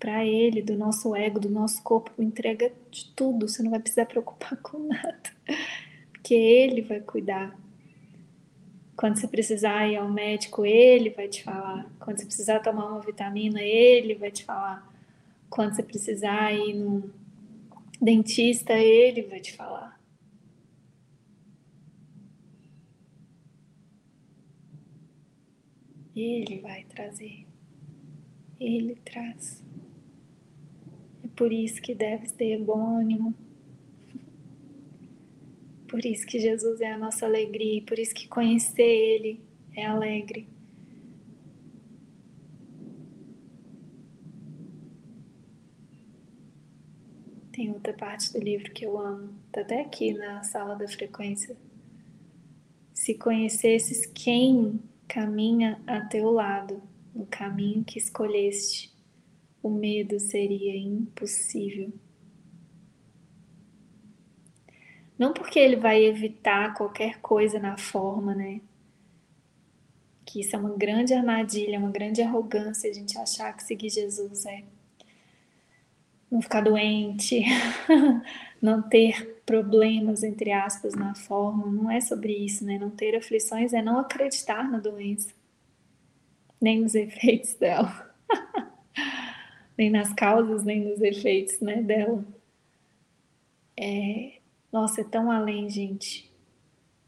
para Ele, do nosso ego, do nosso corpo, entrega de tudo, você não vai precisar preocupar [LAUGHS] com nada, porque Ele vai cuidar. Quando você precisar ir ao médico, Ele vai te falar. Quando você precisar tomar uma vitamina, Ele vai te falar. Quando você precisar ir no dentista, Ele vai te falar. Ele vai trazer. Ele traz. por isso que deve ter bom ânimo. Por isso que Jesus é a nossa alegria, por isso que conhecer Ele é alegre. Tem outra parte do livro que eu amo, tá até aqui na sala da frequência. Se conhecesses quem caminha a teu lado, no caminho que escolheste, o medo seria impossível. Não porque ele vai evitar qualquer coisa na forma, né? Que isso é uma grande armadilha, uma grande arrogância a gente achar que seguir Jesus é não ficar doente, [LAUGHS] não ter problemas, entre aspas, na forma. Não é sobre isso, né? Não ter aflições é não acreditar na doença, nem nos efeitos dela, [LAUGHS] nem nas causas, nem nos efeitos né, dela. É, nossa, é tão além, gente.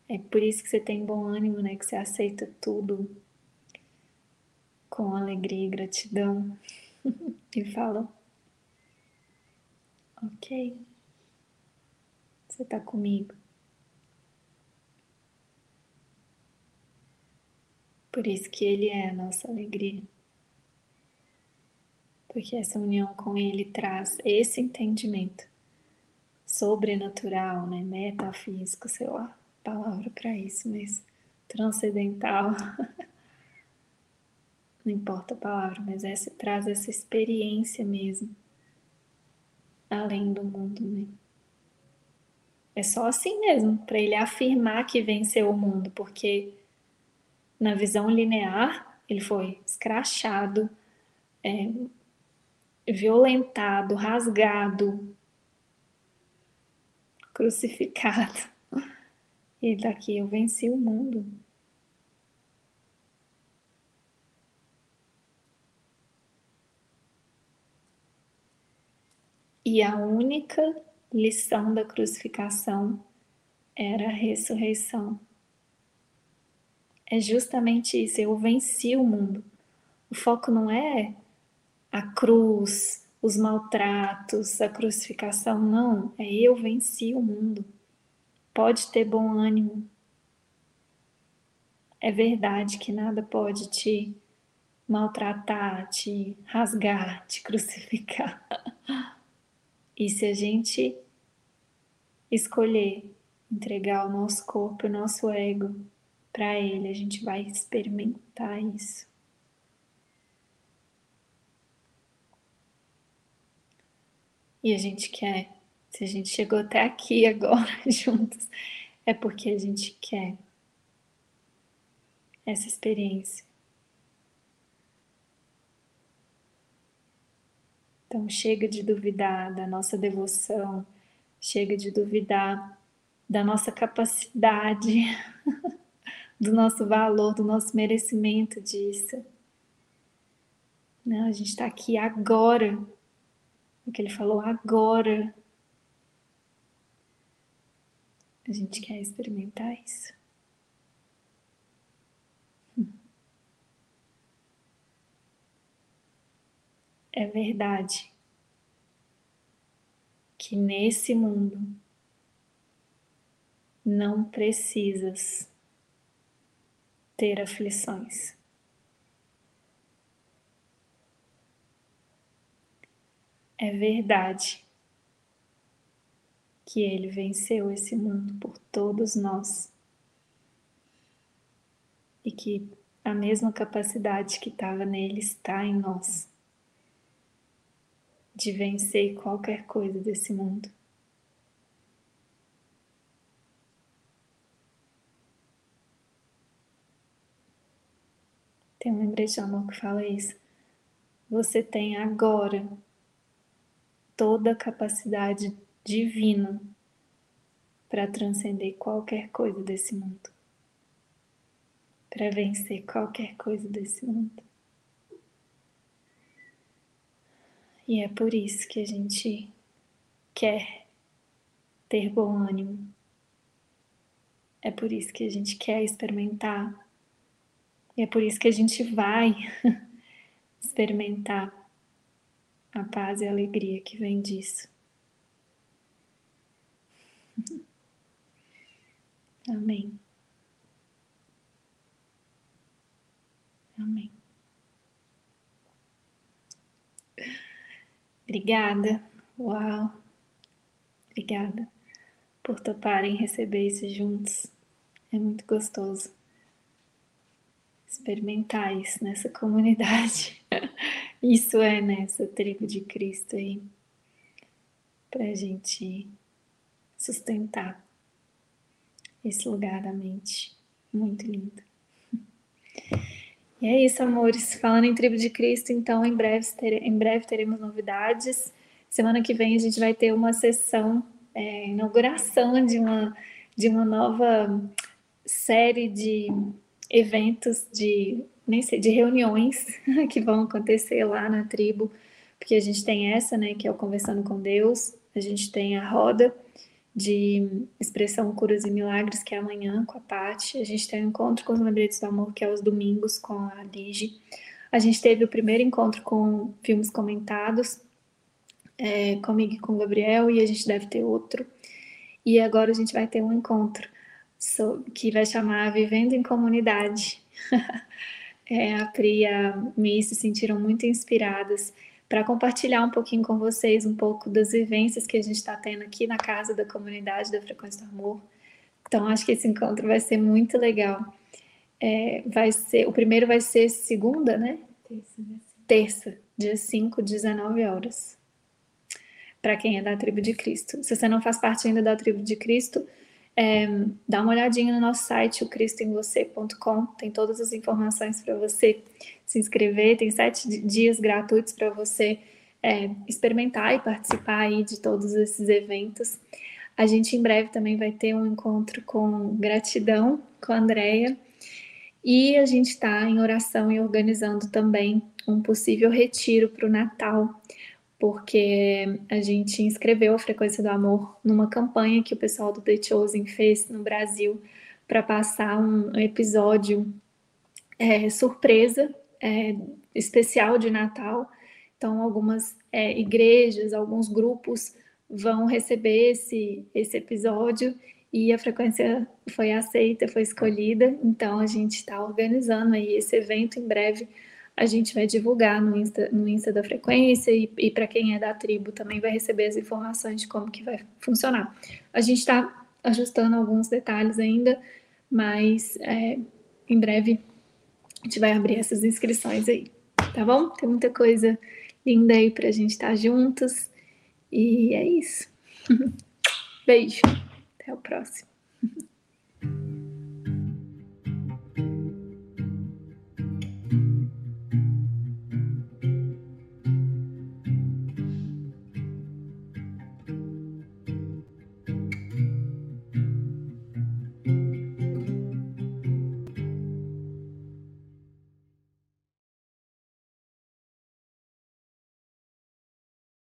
É por isso que você tem bom ânimo, né? Que você aceita tudo com alegria e gratidão. [LAUGHS] e fala: Ok, você tá comigo. Por isso que Ele é a nossa alegria. Porque essa união com Ele traz esse entendimento sobrenatural, né? metafísico, sei lá, palavra para isso, mas transcendental. [LAUGHS] Não importa a palavra, mas essa traz essa experiência mesmo, além do mundo, né? É só assim mesmo, para ele afirmar que venceu o mundo, porque na visão linear ele foi escrachado, é, violentado, rasgado, crucificado. [LAUGHS] E daqui eu venci o mundo. E a única lição da crucificação era a ressurreição. É justamente isso, eu venci o mundo. O foco não é a cruz, os maltratos, a crucificação, não, é eu venci o mundo. Pode ter bom ânimo. É verdade que nada pode te maltratar, te rasgar, te crucificar. [LAUGHS] E se a gente escolher entregar o nosso corpo, o nosso ego para Ele, a gente vai experimentar isso. E a gente quer. Se a gente chegou até aqui [LAUGHS] agora juntos, é porque a gente quer essa experiência. Então chega de duvidar da nossa devoção, chega de duvidar da nossa capacidade, [LAUGHS] do nosso valor, do nosso merecimento disso. Não, a gente está aqui agora o que ele falou agora. A gente quer experimentar isso. É verdade que nesse mundo não precisas ter aflições. É verdade que ele venceu esse mundo por todos nós e que a mesma capacidade que estava nele está em nós de vencer qualquer coisa desse mundo. Tem um lembrete de amor que fala isso. Você tem agora toda a capacidade divina para transcender qualquer coisa desse mundo, para vencer qualquer coisa desse mundo. E é por isso que a gente quer ter bom ânimo. É por isso que a gente quer experimentar. E é por isso que a gente vai [LAUGHS] experimentar a paz e a alegria que vem disso. [LAUGHS] Amém. Amém. Obrigada. Uau. Obrigada por toparem receber isso juntos. É muito gostoso experimentar isso nessa comunidade. [LAUGHS] Isso é nessa tribo de Cristo aí, para gente sustentar esse lugar da mente. Muito lindo. [LAUGHS] E é isso, amores. Falando em tribo de Cristo, então em breve, em breve teremos novidades. Semana que vem a gente vai ter uma sessão, é, inauguração de uma, de uma nova série de eventos, de, nem sei, de reuniões [LAUGHS] que vão acontecer lá na tribo, porque a gente tem essa, né, que é o Conversando com Deus, a gente tem a roda de expressão curas e milagres, que é amanhã com a Paty. A gente tem um encontro com os lembretes do amor, que é os domingos com a Digi. A gente teve o primeiro encontro com filmes comentados, é, comigo e com o Gabriel, e a gente deve ter outro. E agora a gente vai ter um encontro que vai chamar Vivendo em Comunidade. [LAUGHS] é, a Pri e a Mi se sentiram muito inspiradas para compartilhar um pouquinho com vocês um pouco das vivências que a gente está tendo aqui na casa da comunidade da Frequência do Amor. Então, acho que esse encontro vai ser muito legal. É, vai ser, o primeiro vai ser segunda, né? Terça, Terça dia 5, 19 horas. Para quem é da tribo de Cristo. Se você não faz parte ainda da tribo de Cristo, é, dá uma olhadinha no nosso site, o cristoemvocê.com, tem todas as informações para você se inscrever, tem sete dias gratuitos para você é, experimentar e participar aí de todos esses eventos. A gente em breve também vai ter um encontro com gratidão com a Andrea. E a gente está em oração e organizando também um possível retiro para o Natal porque a gente inscreveu a Frequência do Amor numa campanha que o pessoal do The Chosen fez no Brasil para passar um episódio é, surpresa, é, especial de Natal. Então, algumas é, igrejas, alguns grupos vão receber esse, esse episódio e a frequência foi aceita, foi escolhida. Então, a gente está organizando aí esse evento em breve a gente vai divulgar no Insta, no Insta da frequência e, e para quem é da tribo também vai receber as informações de como que vai funcionar. A gente está ajustando alguns detalhes ainda, mas é, em breve a gente vai abrir essas inscrições aí, tá bom? Tem muita coisa linda aí para a gente estar tá juntos e é isso. [LAUGHS] Beijo, até o próximo. [LAUGHS]